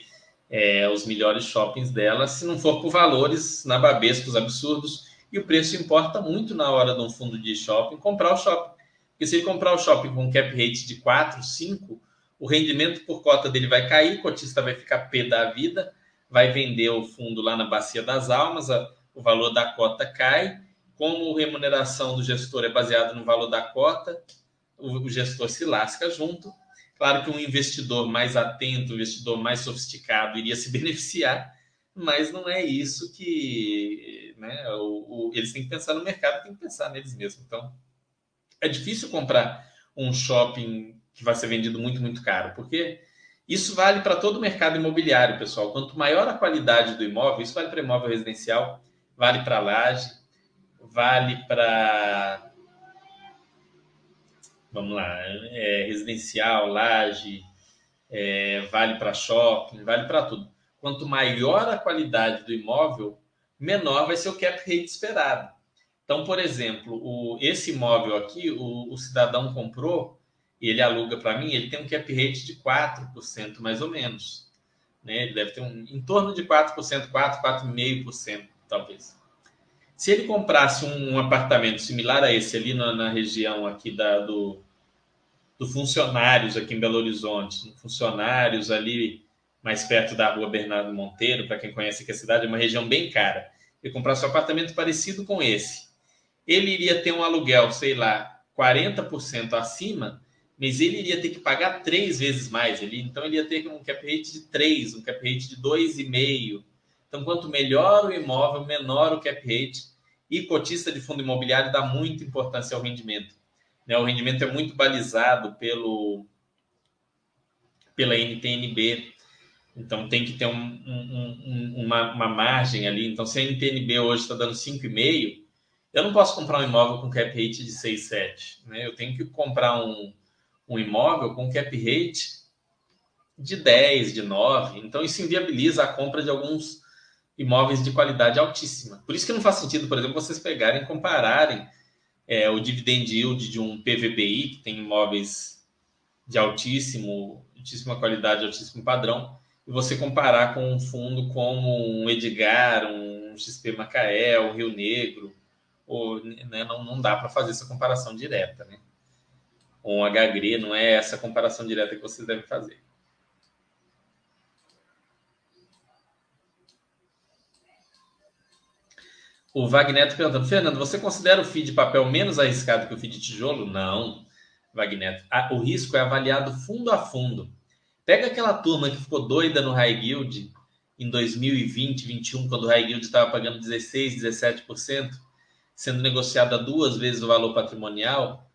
é, os melhores shoppings dela se não for por valores nababescos absurdos. E o preço importa muito na hora de um fundo de shopping comprar o shopping. Porque se ele comprar o shopping com cap rate de 4, 5, o rendimento por cota dele vai cair, o cotista vai ficar pé da vida vai vender o fundo lá na Bacia das Almas, a, o valor da cota cai. Como a remuneração do gestor é baseada no valor da cota, o, o gestor se lasca junto. Claro que um investidor mais atento, um investidor mais sofisticado iria se beneficiar, mas não é isso que né, o, o, eles têm que pensar no mercado, têm que pensar neles mesmos. Então, é difícil comprar um shopping que vai ser vendido muito, muito caro, porque isso vale para todo o mercado imobiliário, pessoal. Quanto maior a qualidade do imóvel, isso vale para imóvel residencial, vale para laje, vale para. Vamos lá, é, residencial, laje, é, vale para shopping, vale para tudo. Quanto maior a qualidade do imóvel, menor vai ser o cap rate esperado. Então, por exemplo, o, esse imóvel aqui, o, o cidadão comprou e ele aluga para mim, ele tem um cap rate de 4% mais ou menos. Né? Ele deve ter um, em torno de 4%, 4, 4,5% talvez. Se ele comprasse um, um, apartamento similar a esse ali na, na região aqui da, do, do Funcionários, aqui em Belo Horizonte, Funcionários ali mais perto da rua Bernardo Monteiro, para quem conhece aqui a cidade, é uma região bem cara. Ele comprasse um apartamento parecido com esse. Ele iria ter um aluguel, sei lá, 40% acima, mas ele iria ter que pagar três vezes mais. Ele, então, ele ia ter um cap rate de 3, um cap rate de 2,5. Então, quanto melhor o imóvel, menor o cap rate. E cotista de fundo imobiliário dá muita importância ao rendimento. Né? O rendimento é muito balizado pelo, pela NTNB. Então, tem que ter um, um, um, uma, uma margem ali. Então, se a NTNB hoje está dando 5,5, eu não posso comprar um imóvel com cap rate de 6,7. Né? Eu tenho que comprar um um imóvel com cap rate de 10, de 9. Então, isso inviabiliza a compra de alguns imóveis de qualidade altíssima. Por isso que não faz sentido, por exemplo, vocês pegarem e compararem é, o dividend yield de um PVBI, que tem imóveis de altíssimo, altíssima qualidade, altíssimo padrão, e você comparar com um fundo como um Edgar, um XP Macaé, um Rio Negro, ou, né, não, não dá para fazer essa comparação direta. Né? Com o HGRE, não é essa comparação direta que vocês devem fazer. O Wagner perguntando, Fernando, você considera o FII de papel menos arriscado que o FII de tijolo? Não, Wagner. O risco é avaliado fundo a fundo. Pega aquela turma que ficou doida no High Yield em 2020, 2021, quando o High Yield estava pagando 16, 17%, sendo negociado a duas vezes o valor patrimonial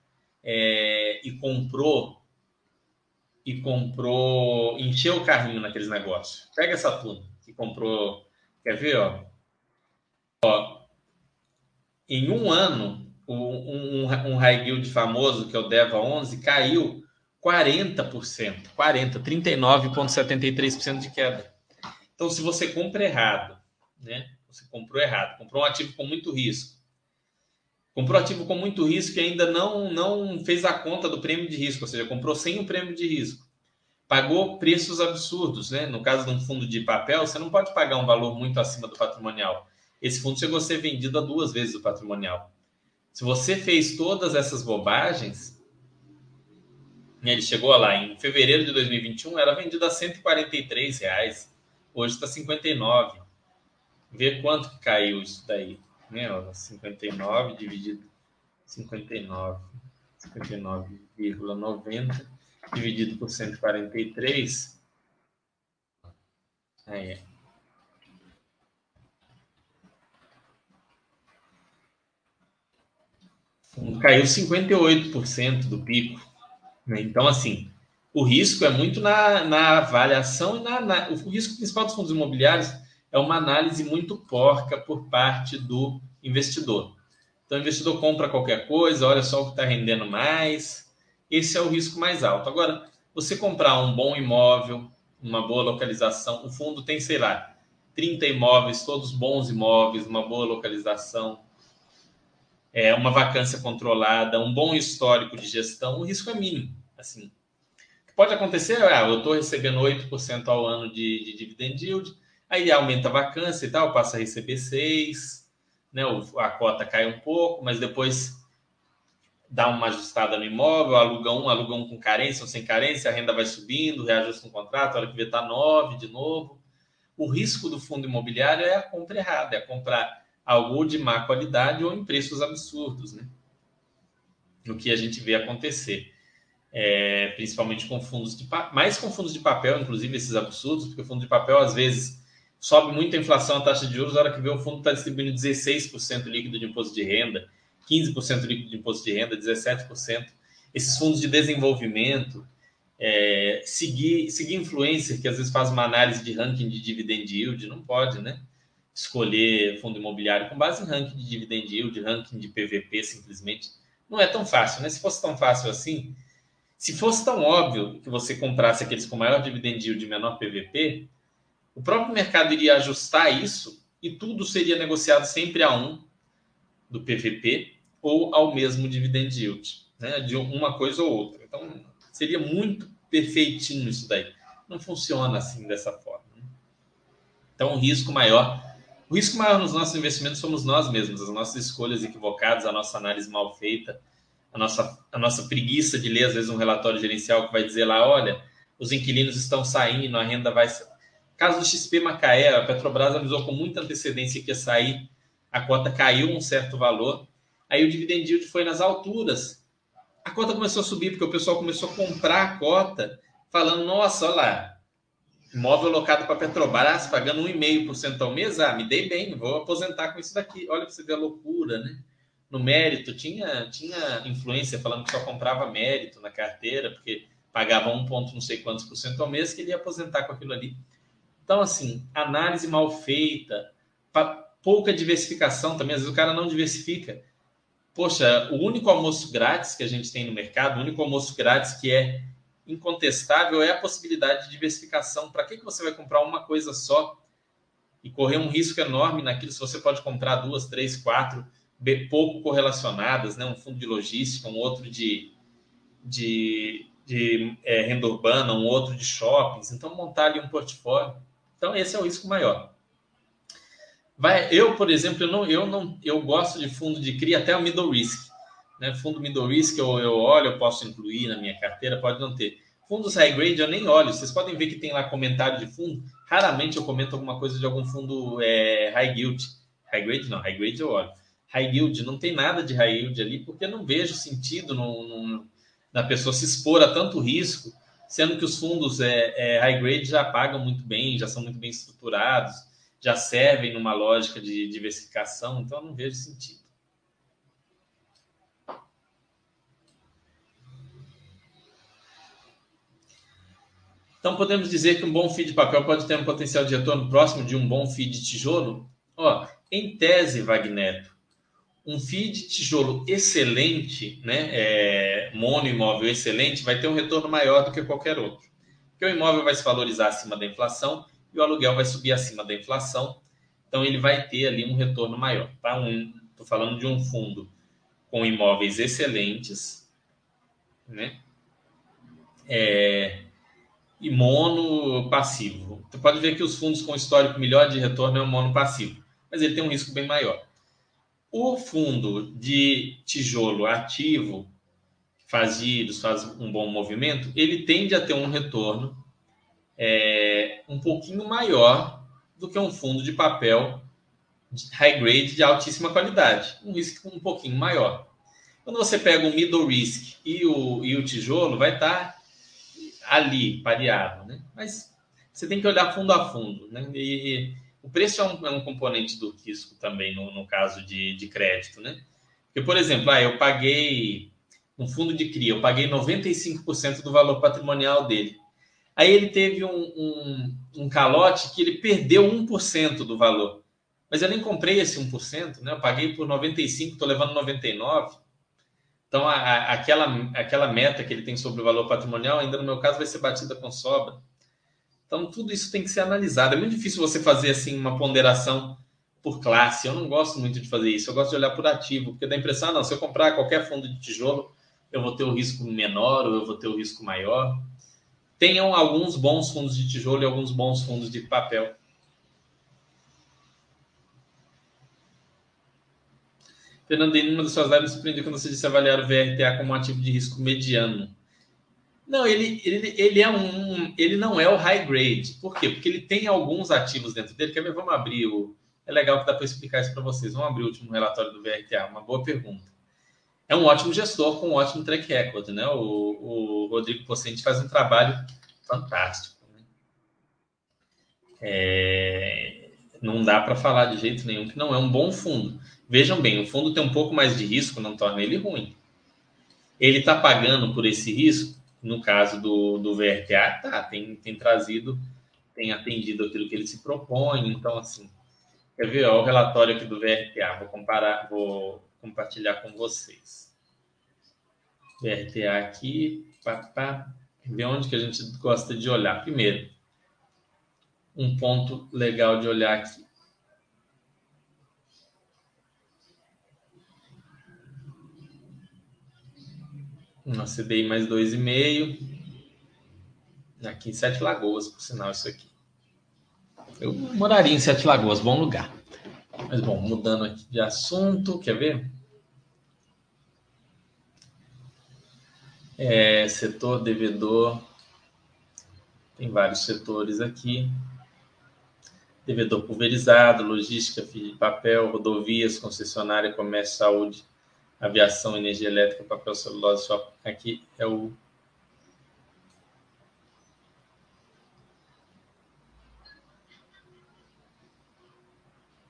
é, e comprou e comprou, encheu o carrinho naqueles negócios. Pega essa turma que comprou, quer ver, ó? ó em um ano, um, um, um high yield famoso, que é o DEVA 11, caiu 40%, 40, 39,73% de queda. Então, se você compra errado, né? Você comprou errado, comprou um ativo com muito risco, comprou ativo com muito risco e ainda não, não fez a conta do prêmio de risco, ou seja, comprou sem o prêmio de risco. Pagou preços absurdos, né? No caso de um fundo de papel, você não pode pagar um valor muito acima do patrimonial. Esse fundo chegou a ser vendido a duas vezes o patrimonial. Se você fez todas essas bobagens, né, ele chegou lá em fevereiro de 2021, era vendido a 143 reais. Hoje está 59. Vê quanto que caiu isso daí né? Ó, 59 dividido 59, 59,90 dividido por 143. Aí é. Caiu 58% do pico. Né? Então, assim, o risco é muito na, na avaliação e na, na, o risco principal dos fundos imobiliários é uma análise muito porca por parte do investidor. Então, o investidor compra qualquer coisa, olha só o que está rendendo mais, esse é o risco mais alto. Agora, você comprar um bom imóvel, uma boa localização, o fundo tem, sei lá, 30 imóveis, todos bons imóveis, uma boa localização, é, uma vacância controlada, um bom histórico de gestão, o risco é mínimo. Assim, o que pode acontecer é, ah, eu estou recebendo 8% ao ano de, de dividend yield, aí aumenta a vacância e tal, passa a receber 6%, né, a cota cai um pouco, mas depois dá uma ajustada no imóvel, aluga um, aluga um com carência ou sem carência, a renda vai subindo, reajusta um contrato, a hora que vê está 9 de novo. O risco do fundo imobiliário é a compra errada, é comprar algo de má qualidade ou em preços absurdos, né? O que a gente vê acontecer. É, principalmente com fundos de mais com fundos de papel, inclusive esses absurdos, porque o fundo de papel às vezes sobe muito a inflação, a taxa de juros, a hora que vê o fundo está distribuindo 16% líquido de imposto de renda, 15% líquido de imposto de renda, 17%. Esses fundos de desenvolvimento, é, seguir, seguir influencer, que às vezes faz uma análise de ranking de dividend yield, não pode, né? Escolher fundo imobiliário com base em ranking de dividend yield, ranking de PVP, simplesmente. Não é tão fácil, né? Se fosse tão fácil assim, se fosse tão óbvio que você comprasse aqueles com maior dividend yield e menor PVP, o próprio mercado iria ajustar isso e tudo seria negociado sempre a um do PVP ou ao mesmo dividend yield, né? de uma coisa ou outra. Então, seria muito perfeitinho isso daí. Não funciona assim dessa forma. Né? Então, o risco maior, o risco maior nos nossos investimentos somos nós mesmos, as nossas escolhas equivocadas, a nossa análise mal feita, a nossa, a nossa preguiça de ler, às vezes, um relatório gerencial que vai dizer lá, olha, os inquilinos estão saindo, a renda vai... Caso do XP Macaé, a Petrobras avisou com muita antecedência que ia sair, a cota caiu um certo valor, Aí o dividend yield foi nas alturas. A cota começou a subir porque o pessoal começou a comprar a cota, falando: nossa, olha lá, imóvel locado para Petrobras, pagando 1,5% ao mês. Ah, me dei bem, vou aposentar com isso daqui. Olha para você ver a loucura, né? No mérito, tinha, tinha influência falando que só comprava mérito na carteira, porque pagava um ponto não sei quantos por cento ao mês, que ele ia aposentar com aquilo ali. Então, assim, análise mal feita, pouca diversificação também, às vezes o cara não diversifica poxa, o único almoço grátis que a gente tem no mercado, o único almoço grátis que é incontestável é a possibilidade de diversificação. Para que, que você vai comprar uma coisa só e correr um risco enorme naquilo se você pode comprar duas, três, quatro, pouco correlacionadas, né? um fundo de logística, um outro de, de, de é, renda urbana, um outro de shoppings. Então, montar ali um portfólio. Então, esse é o risco maior. Vai, eu, por exemplo, eu não, eu não, eu gosto de fundo de CRI até o middle risk. Né? Fundo middle risk eu, eu olho, eu posso incluir na minha carteira, pode não ter. Fundos high grade eu nem olho. Vocês podem ver que tem lá comentário de fundo. Raramente eu comento alguma coisa de algum fundo é, high yield. High grade não, high grade eu olho. High yield não tem nada de high yield ali, porque eu não vejo sentido no, no, na pessoa se expor a tanto risco, sendo que os fundos é, é, high grade já pagam muito bem, já são muito bem estruturados já servem numa lógica de diversificação, então eu não vejo sentido. Então podemos dizer que um bom FII de papel pode ter um potencial de retorno próximo de um bom FII de tijolo? Ó, em tese, Wagner, um FII de tijolo excelente, né, é, mono imóvel excelente, vai ter um retorno maior do que qualquer outro. Porque o imóvel vai se valorizar acima da inflação e o aluguel vai subir acima da inflação, então ele vai ter ali um retorno maior. Tá? Um, Estou falando de um fundo com imóveis excelentes, né? É, e mono passivo. Você pode ver que os fundos com histórico melhor de retorno é o mono passivo, mas ele tem um risco bem maior. O fundo de tijolo ativo, faz faz um bom movimento, ele tende a ter um retorno é, um pouquinho maior do que um fundo de papel high grade de altíssima qualidade, um risco um pouquinho maior. Quando você pega o middle risk e o, e o tijolo, vai estar ali, pareado, né? Mas você tem que olhar fundo a fundo, né? E, o preço é um, é um, componente do risco também no, no caso de, de crédito, né? Porque, por exemplo, ah, eu paguei um fundo de CRI, eu paguei 95% do valor patrimonial dele. Aí ele teve um, um, um calote que ele perdeu 1% do valor. Mas eu nem comprei esse 1%, né? Eu paguei por 95, estou levando 99. Então, a, a, aquela, aquela meta que ele tem sobre o valor patrimonial, ainda no meu caso, vai ser batida com sobra. Então, tudo isso tem que ser analisado. É muito difícil você fazer assim uma ponderação por classe. Eu não gosto muito de fazer isso. Eu gosto de olhar por ativo, porque dá a impressão, ah, não, se eu comprar qualquer fundo de tijolo, eu vou ter o risco menor ou eu vou ter o risco maior. Tenham alguns bons fundos de tijolo e alguns bons fundos de papel. Fernandinho, numa das suas lives, me surpreendeu quando você disse avaliar o VRTA como um ativo de risco mediano. Não, ele, ele, ele é um. Ele não é o high grade. Por quê? Porque ele tem alguns ativos dentro dele. Quer ver? Vamos abrir o. É legal que dá para explicar isso para vocês. Vamos abrir o último relatório do VRTA. Uma boa pergunta. É um ótimo gestor com um ótimo track record, né? O, o Rodrigo Pocente faz um trabalho fantástico. Né? É, não dá para falar de jeito nenhum que não é um bom fundo. Vejam bem, o fundo tem um pouco mais de risco, não torna ele ruim. Ele está pagando por esse risco, no caso do, do VRTA, tá, tem, tem trazido, tem atendido aquilo que ele se propõe. Então, assim, quer ver ó, o relatório aqui do VRTA? Vou comparar, vou compartilhar com vocês. VRTA aqui, pá, pá, ver onde que a gente gosta de olhar. Primeiro, um ponto legal de olhar aqui. Uma CDI mais 2,5. Aqui em Sete Lagoas, por sinal, isso aqui. Eu moraria em Sete Lagoas, bom lugar. Mas, bom, mudando aqui de assunto, quer ver? É, setor devedor. Tem vários setores aqui. Devedor pulverizado, logística, fio de papel, rodovias, concessionária, comércio, saúde, aviação, energia elétrica, papel, celulose, só aqui é o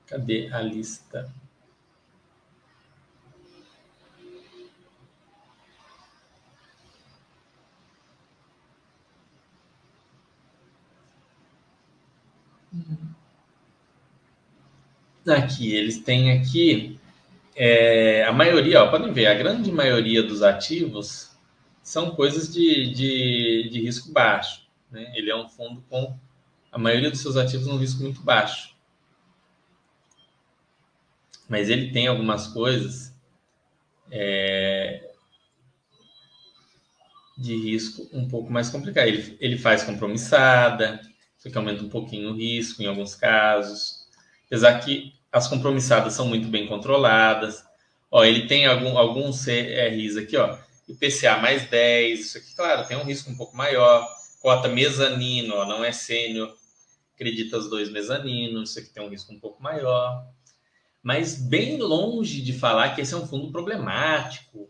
Cadê a lista? Aqui, eles têm aqui é, a maioria, ó, podem ver, a grande maioria dos ativos são coisas de, de, de risco baixo. Né? Ele é um fundo com a maioria dos seus ativos num risco muito baixo. Mas ele tem algumas coisas é, de risco um pouco mais complicado. Ele, ele faz compromissada, isso aqui aumenta um pouquinho o risco em alguns casos. Apesar que as compromissadas são muito bem controladas. Ó, ele tem algum, alguns CRIs aqui, ó, IPCA mais 10, isso aqui, claro, tem um risco um pouco maior. Cota mezanino, ó, não é sênior, acredita os dois mezaninos, isso aqui tem um risco um pouco maior. Mas bem longe de falar que esse é um fundo problemático.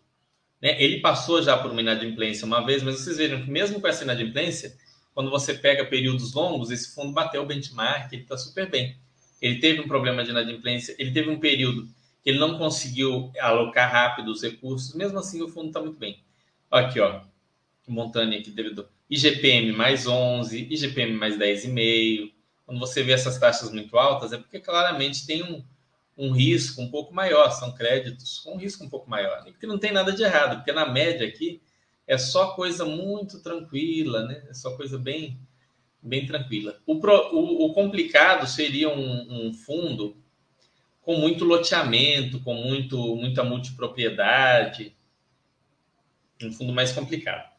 Né? Ele passou já por uma inadimplência uma vez, mas vocês viram que mesmo com essa inadimplência, quando você pega períodos longos, esse fundo bateu o benchmark, ele está super bem ele teve um problema de inadimplência, ele teve um período que ele não conseguiu alocar rápido os recursos, mesmo assim o fundo está muito bem. Aqui, ó, montando aqui devido IGPM mais 11, IGPM mais 10,5. Quando você vê essas taxas muito altas, é porque claramente tem um, um risco um pouco maior, são créditos com um risco um pouco maior. E que não tem nada de errado, porque na média aqui é só coisa muito tranquila, né? É só coisa bem bem tranquila. O, pro, o, o complicado seria um, um, fundo com muito loteamento, com muito, muita multipropriedade, um fundo mais complicado.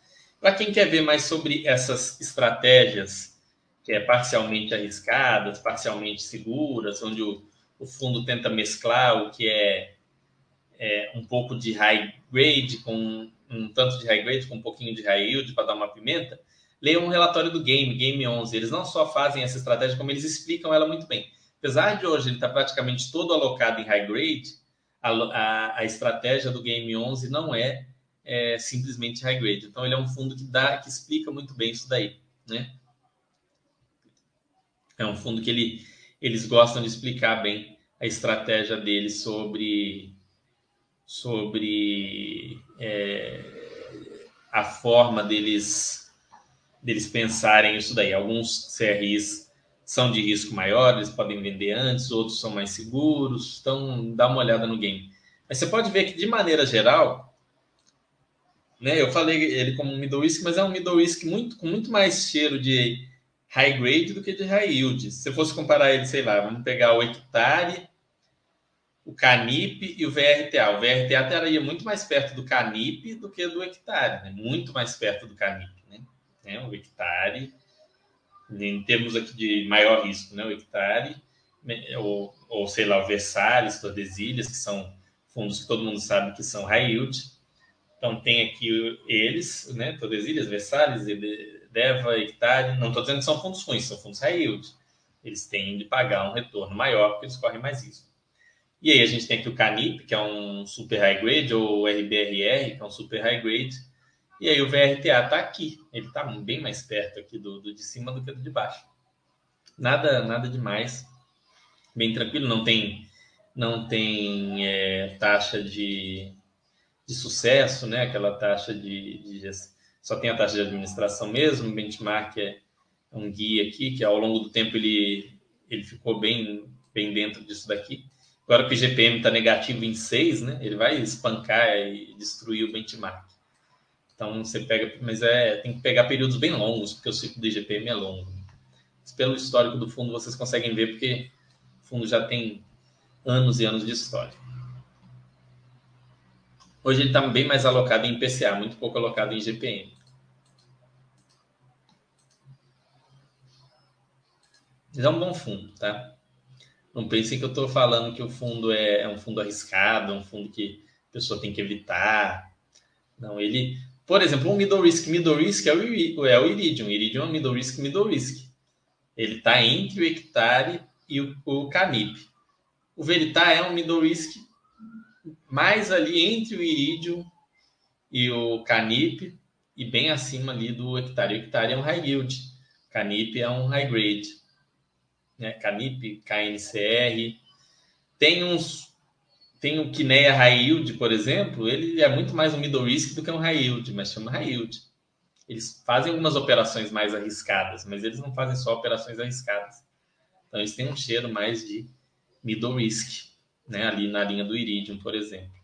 Para quem quer ver mais sobre essas estratégias, que é parcialmente arriscadas, parcialmente seguras, onde o, o fundo tenta mesclar o que é, é um pouco de high grade com um tanto de high grade com um pouquinho de high yield para dar uma pimenta, leiam um relatório do Game, Game 11. Eles não só fazem essa estratégia, como eles explicam ela muito bem. Apesar de hoje ele estar tá praticamente todo alocado em high grade, a, a, a estratégia do Game 11 não é, é, simplesmente high grade. Então ele é um fundo que dá, que explica muito bem isso daí, né? É um fundo que ele, eles gostam de explicar bem a estratégia deles sobre sobre é, a forma deles deles pensarem isso daí. Alguns CRIs são de risco maior, eles podem vender antes, outros são mais seguros. Então, dá uma olhada no game. Mas você pode ver que, de maneira geral, né? Eu falei ele como um middle risk, mas é um middle risk muito, com muito mais cheiro de high grade do que de high yield. Se você fosse comparar ele, sei lá, vamos pegar o hectare, o Canip e o VRTA. O VRTA estaria muito mais perto do Canip do que do hectare, né? muito mais perto do Canip. Né? O hectare, em termos aqui de maior risco, né? o hectare, ou, ou sei lá, o Versalhes, Tordesilhas, que são fundos que todo mundo sabe que são high yield. Então tem aqui eles, né? Tordesilhas, Versalhes, Deva, Hectare. Não estou dizendo que são fundos ruins, são fundos high yield. Eles têm de pagar um retorno maior porque eles correm mais risco. E aí a gente tem aqui o Canip, que é um super high grade, ou o RBRR, que é um super high grade. E aí o VRTA está aqui. Ele está bem mais perto aqui do, do, de cima do que do de baixo. Nada, nada demais. Bem tranquilo, não tem, não tem é, taxa de, de sucesso, né? Aquela taxa de, de, só tem a taxa de administração mesmo. O benchmark é um guia aqui que ao longo do tempo ele ele ficou bem bem dentro disso daqui. Agora que o IGPM está negativo em 6, né? Ele vai espancar e destruir o benchmark. Então você pega, mas é tem que pegar períodos bem longos, porque o ciclo do IGPM é longo. Mas pelo histórico do fundo vocês conseguem ver porque o fundo já tem anos e anos de história. Hoje ele está bem mais alocado em PCA, muito pouco alocado em IGPM. Mas é um bom fundo, tá? Não pensem que eu estou falando que o fundo é, é, um fundo arriscado, é um fundo que a pessoa tem que evitar. Não, ele, por exemplo, um middle risk, middle risk é o, é o Iridium. Iridium é um middle risk, middle risk. Ele está entre o hectare e o, o Canip. O Veritar é um middle risk mais ali entre o Iridium e o Canip e bem acima ali do hectare. O hectare é um high yield, Canip é um high grade né? Canip, KNCR. Tem uns. Tem o Kinea High Yield, por exemplo, ele é muito mais um middle risk do que um high yield, mas chama high yield. Eles fazem algumas operações mais arriscadas, mas eles não fazem só operações arriscadas. Então eles têm um cheiro mais de middle risk, né? Ali na linha do Iridium, por exemplo.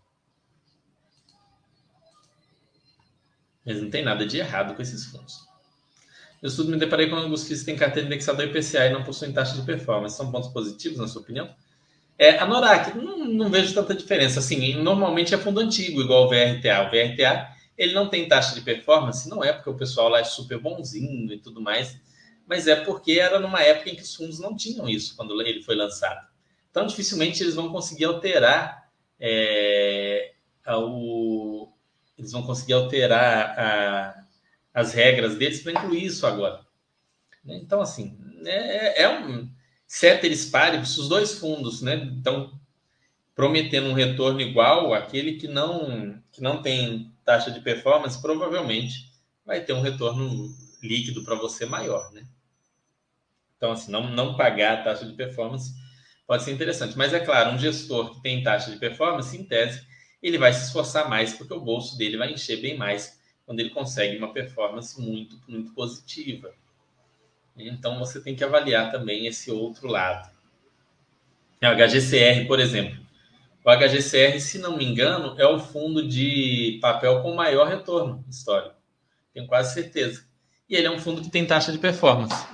Mas não tem nada de errado com esses fundos. Eu estudo me deparei com alguns que têm carteira indexada ao IPCA e não possuem taxa de performance. São pontos positivos, na sua opinião? É, a Norak, não, não, vejo tanta diferença. Assim, normalmente é fundo antigo, igual o VRTA. O VRTA, ele não tem taxa de performance, não é porque o pessoal lá é super bonzinho e tudo mais, mas é porque era numa época em que os fundos não tinham isso, quando ele foi lançado. Então, dificilmente eles vão conseguir alterar é, o, eles vão conseguir alterar a, as regras deles para incluir isso agora. Então, assim, é, é um ceteris paribus, os dois fundos, né? Então, prometendo um retorno igual àquele que não, que não tem taxa de performance, provavelmente vai ter um retorno líquido para você maior, né? Então, assim, não, não pagar a taxa de performance pode ser interessante. Mas é claro, um gestor que tem taxa de performance, em tese, ele vai se esforçar mais, porque o bolso dele vai encher bem mais quando ele consegue uma performance muito, muito positiva. Então você tem que avaliar também esse outro lado. O HGCR, por exemplo. O HGCR, se não me engano, é o fundo de papel com maior retorno histórico. Tenho quase certeza. E ele é um fundo que tem taxa de performance.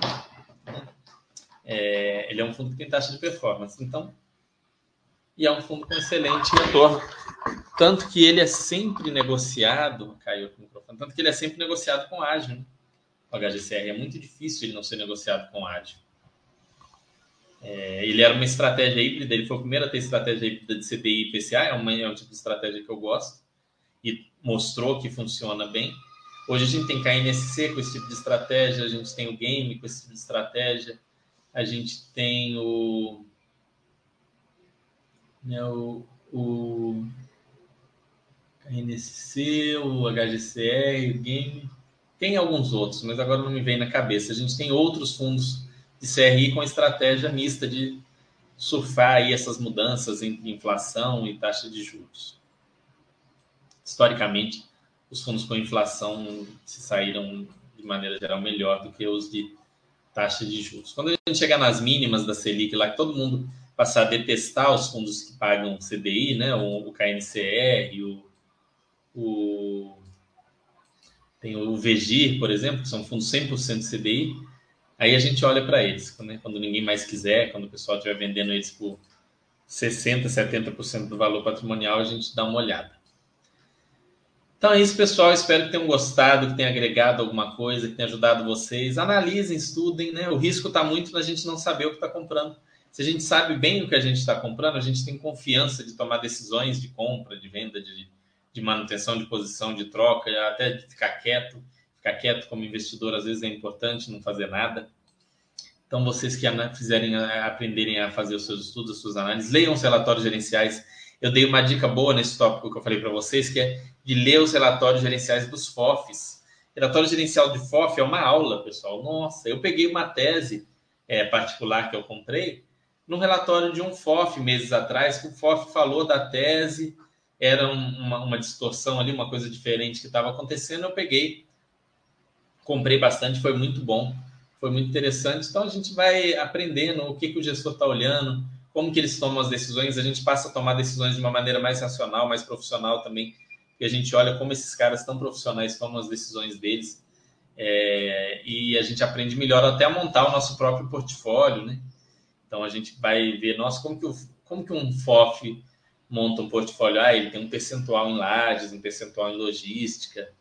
É, ele é um fundo que tem taxa de performance. Então, e é um fundo com excelente retorno. Tanto que ele é sempre negociado, caiu o microfone, tanto que ele é sempre negociado com ágil. Né? O HGCR é muito difícil ele não ser negociado com ágil. É, ele era uma estratégia híbrida, ele foi o primeiro a ter estratégia híbrida de CPI e PCA, é, uma, é um tipo de estratégia que eu gosto e mostrou que funciona bem. Hoje a gente tem KNSC com esse tipo de estratégia, a gente tem o Game com esse tipo de estratégia, a gente tem o né, o, o NSC, o HGCR, o Game. Tem alguns outros, mas agora não me vem na cabeça. A gente tem outros fundos de CRI com estratégia mista de surfar aí essas mudanças entre inflação e taxa de juros. Historicamente, os fundos com inflação se saíram de maneira geral melhor do que os de taxa de juros. Quando a gente chegar nas mínimas da Selic, lá que todo mundo passar a detestar os fundos que pagam CDI, né? O, o KNCR, o, o tem o VGIR, por exemplo, que são fundos 100% CDI. Aí a gente olha para eles, né? quando ninguém mais quiser, quando o pessoal estiver vendendo eles por 60%, 70% do valor patrimonial, a gente dá uma olhada. Então é isso, pessoal. Espero que tenham gostado, que tenha agregado alguma coisa, que tenha ajudado vocês. Analisem, estudem, né? O risco está muito na gente não saber o que está comprando. Se a gente sabe bem o que a gente está comprando, a gente tem confiança de tomar decisões de compra, de venda, de, de manutenção de posição, de troca, até de ficar quieto. Ficar quieto como investidor às vezes é importante, não fazer nada. Então, vocês que fizerem aprenderem a fazer os seus estudos, as suas análises, leiam os relatórios gerenciais. Eu dei uma dica boa nesse tópico que eu falei para vocês, que é de ler os relatórios gerenciais dos FOFs. Relatório gerencial de FOF é uma aula, pessoal. Nossa, eu peguei uma tese é, particular que eu comprei no relatório de um FOF meses atrás, que o FOF falou da tese, era uma, uma distorção ali, uma coisa diferente que estava acontecendo. Eu peguei, comprei bastante, foi muito bom, foi muito interessante. Então a gente vai aprendendo o que, que o gestor está olhando, como que eles tomam as decisões. A gente passa a tomar decisões de uma maneira mais racional, mais profissional também e a gente olha como esses caras tão profissionais tomam as decisões deles é, e a gente aprende melhor até a montar o nosso próprio portfólio, né? Então a gente vai ver, nossa, como que, o, como que um FOF monta um portfólio? Ah, ele tem um percentual em lajes, um percentual em logística,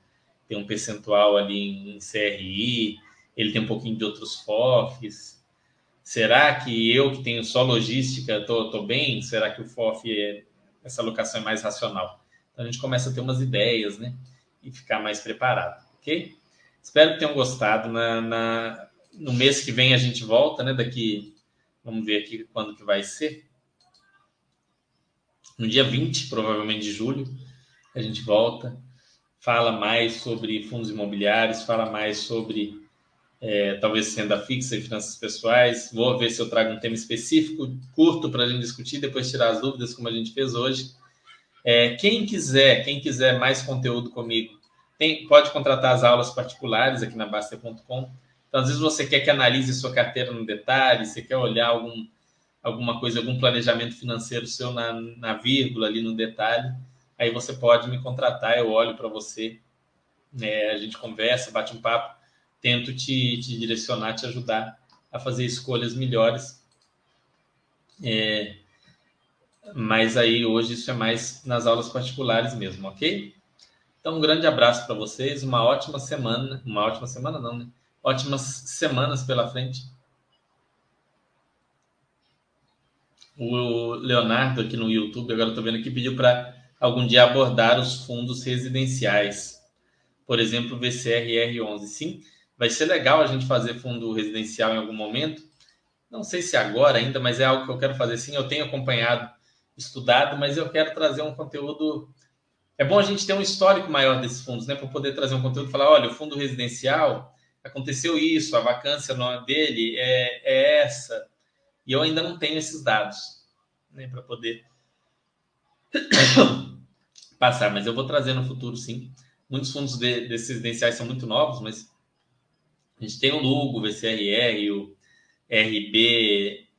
tem um percentual ali em CRI, ele tem um pouquinho de outros FOFs. Será que eu que tenho só logística tô, tô bem? Será que o FOF, é, essa alocação é mais racional? Então a gente começa a ter umas ideias, né? E ficar mais preparado, ok? Espero que tenham gostado. Na, na, no mês que vem a gente volta, né? Daqui, vamos ver aqui quando que vai ser. No dia 20, provavelmente de julho, a gente volta. Fala mais sobre fundos imobiliários, fala mais sobre é, talvez renda fixa e finanças pessoais. Vou ver se eu trago um tema específico, curto, para a gente discutir, depois tirar as dúvidas, como a gente fez hoje. É, quem quiser, quem quiser mais conteúdo comigo, tem, pode contratar as aulas particulares aqui na Baster.com. Então, às vezes você quer que analise sua carteira no detalhe, você quer olhar algum, alguma coisa, algum planejamento financeiro seu na, na vírgula ali no detalhe, aí você pode me contratar, eu olho para você, né, a gente conversa, bate um papo, tento te, te direcionar, te ajudar a fazer escolhas melhores. É, mas aí hoje isso é mais nas aulas particulares mesmo, ok? Então, um grande abraço para vocês, uma ótima semana, uma ótima semana não, né? Ótimas semanas pela frente. O Leonardo aqui no YouTube, agora estou vendo aqui, pediu para algum dia abordar os fundos residenciais. Por exemplo, o VCRR11. Sim, vai ser legal a gente fazer fundo residencial em algum momento. Não sei se agora ainda, mas é algo que eu quero fazer sim. Eu tenho acompanhado estudado, mas eu quero trazer um conteúdo. É bom a gente ter um histórico maior desses fundos, né? Para poder trazer um conteúdo e falar: olha, o fundo residencial aconteceu isso, a vacância dele é, é essa. E eu ainda não tenho esses dados, né? Para poder passar, mas eu vou trazer no futuro, sim. Muitos fundos de, desses residenciais são muito novos, mas a gente tem o Lugo, o VCRR, o RBDS,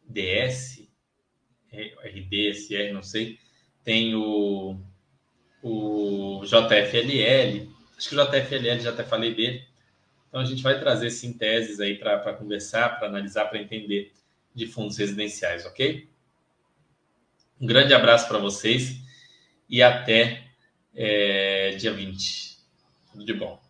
RD, SR, não sei. Tem o, o JFLL. Acho que o JFLL já até falei dele. Então a gente vai trazer sim teses aí para conversar, para analisar, para entender de fundos residenciais, ok? Um grande abraço para vocês e até é, dia 20. Tudo de bom.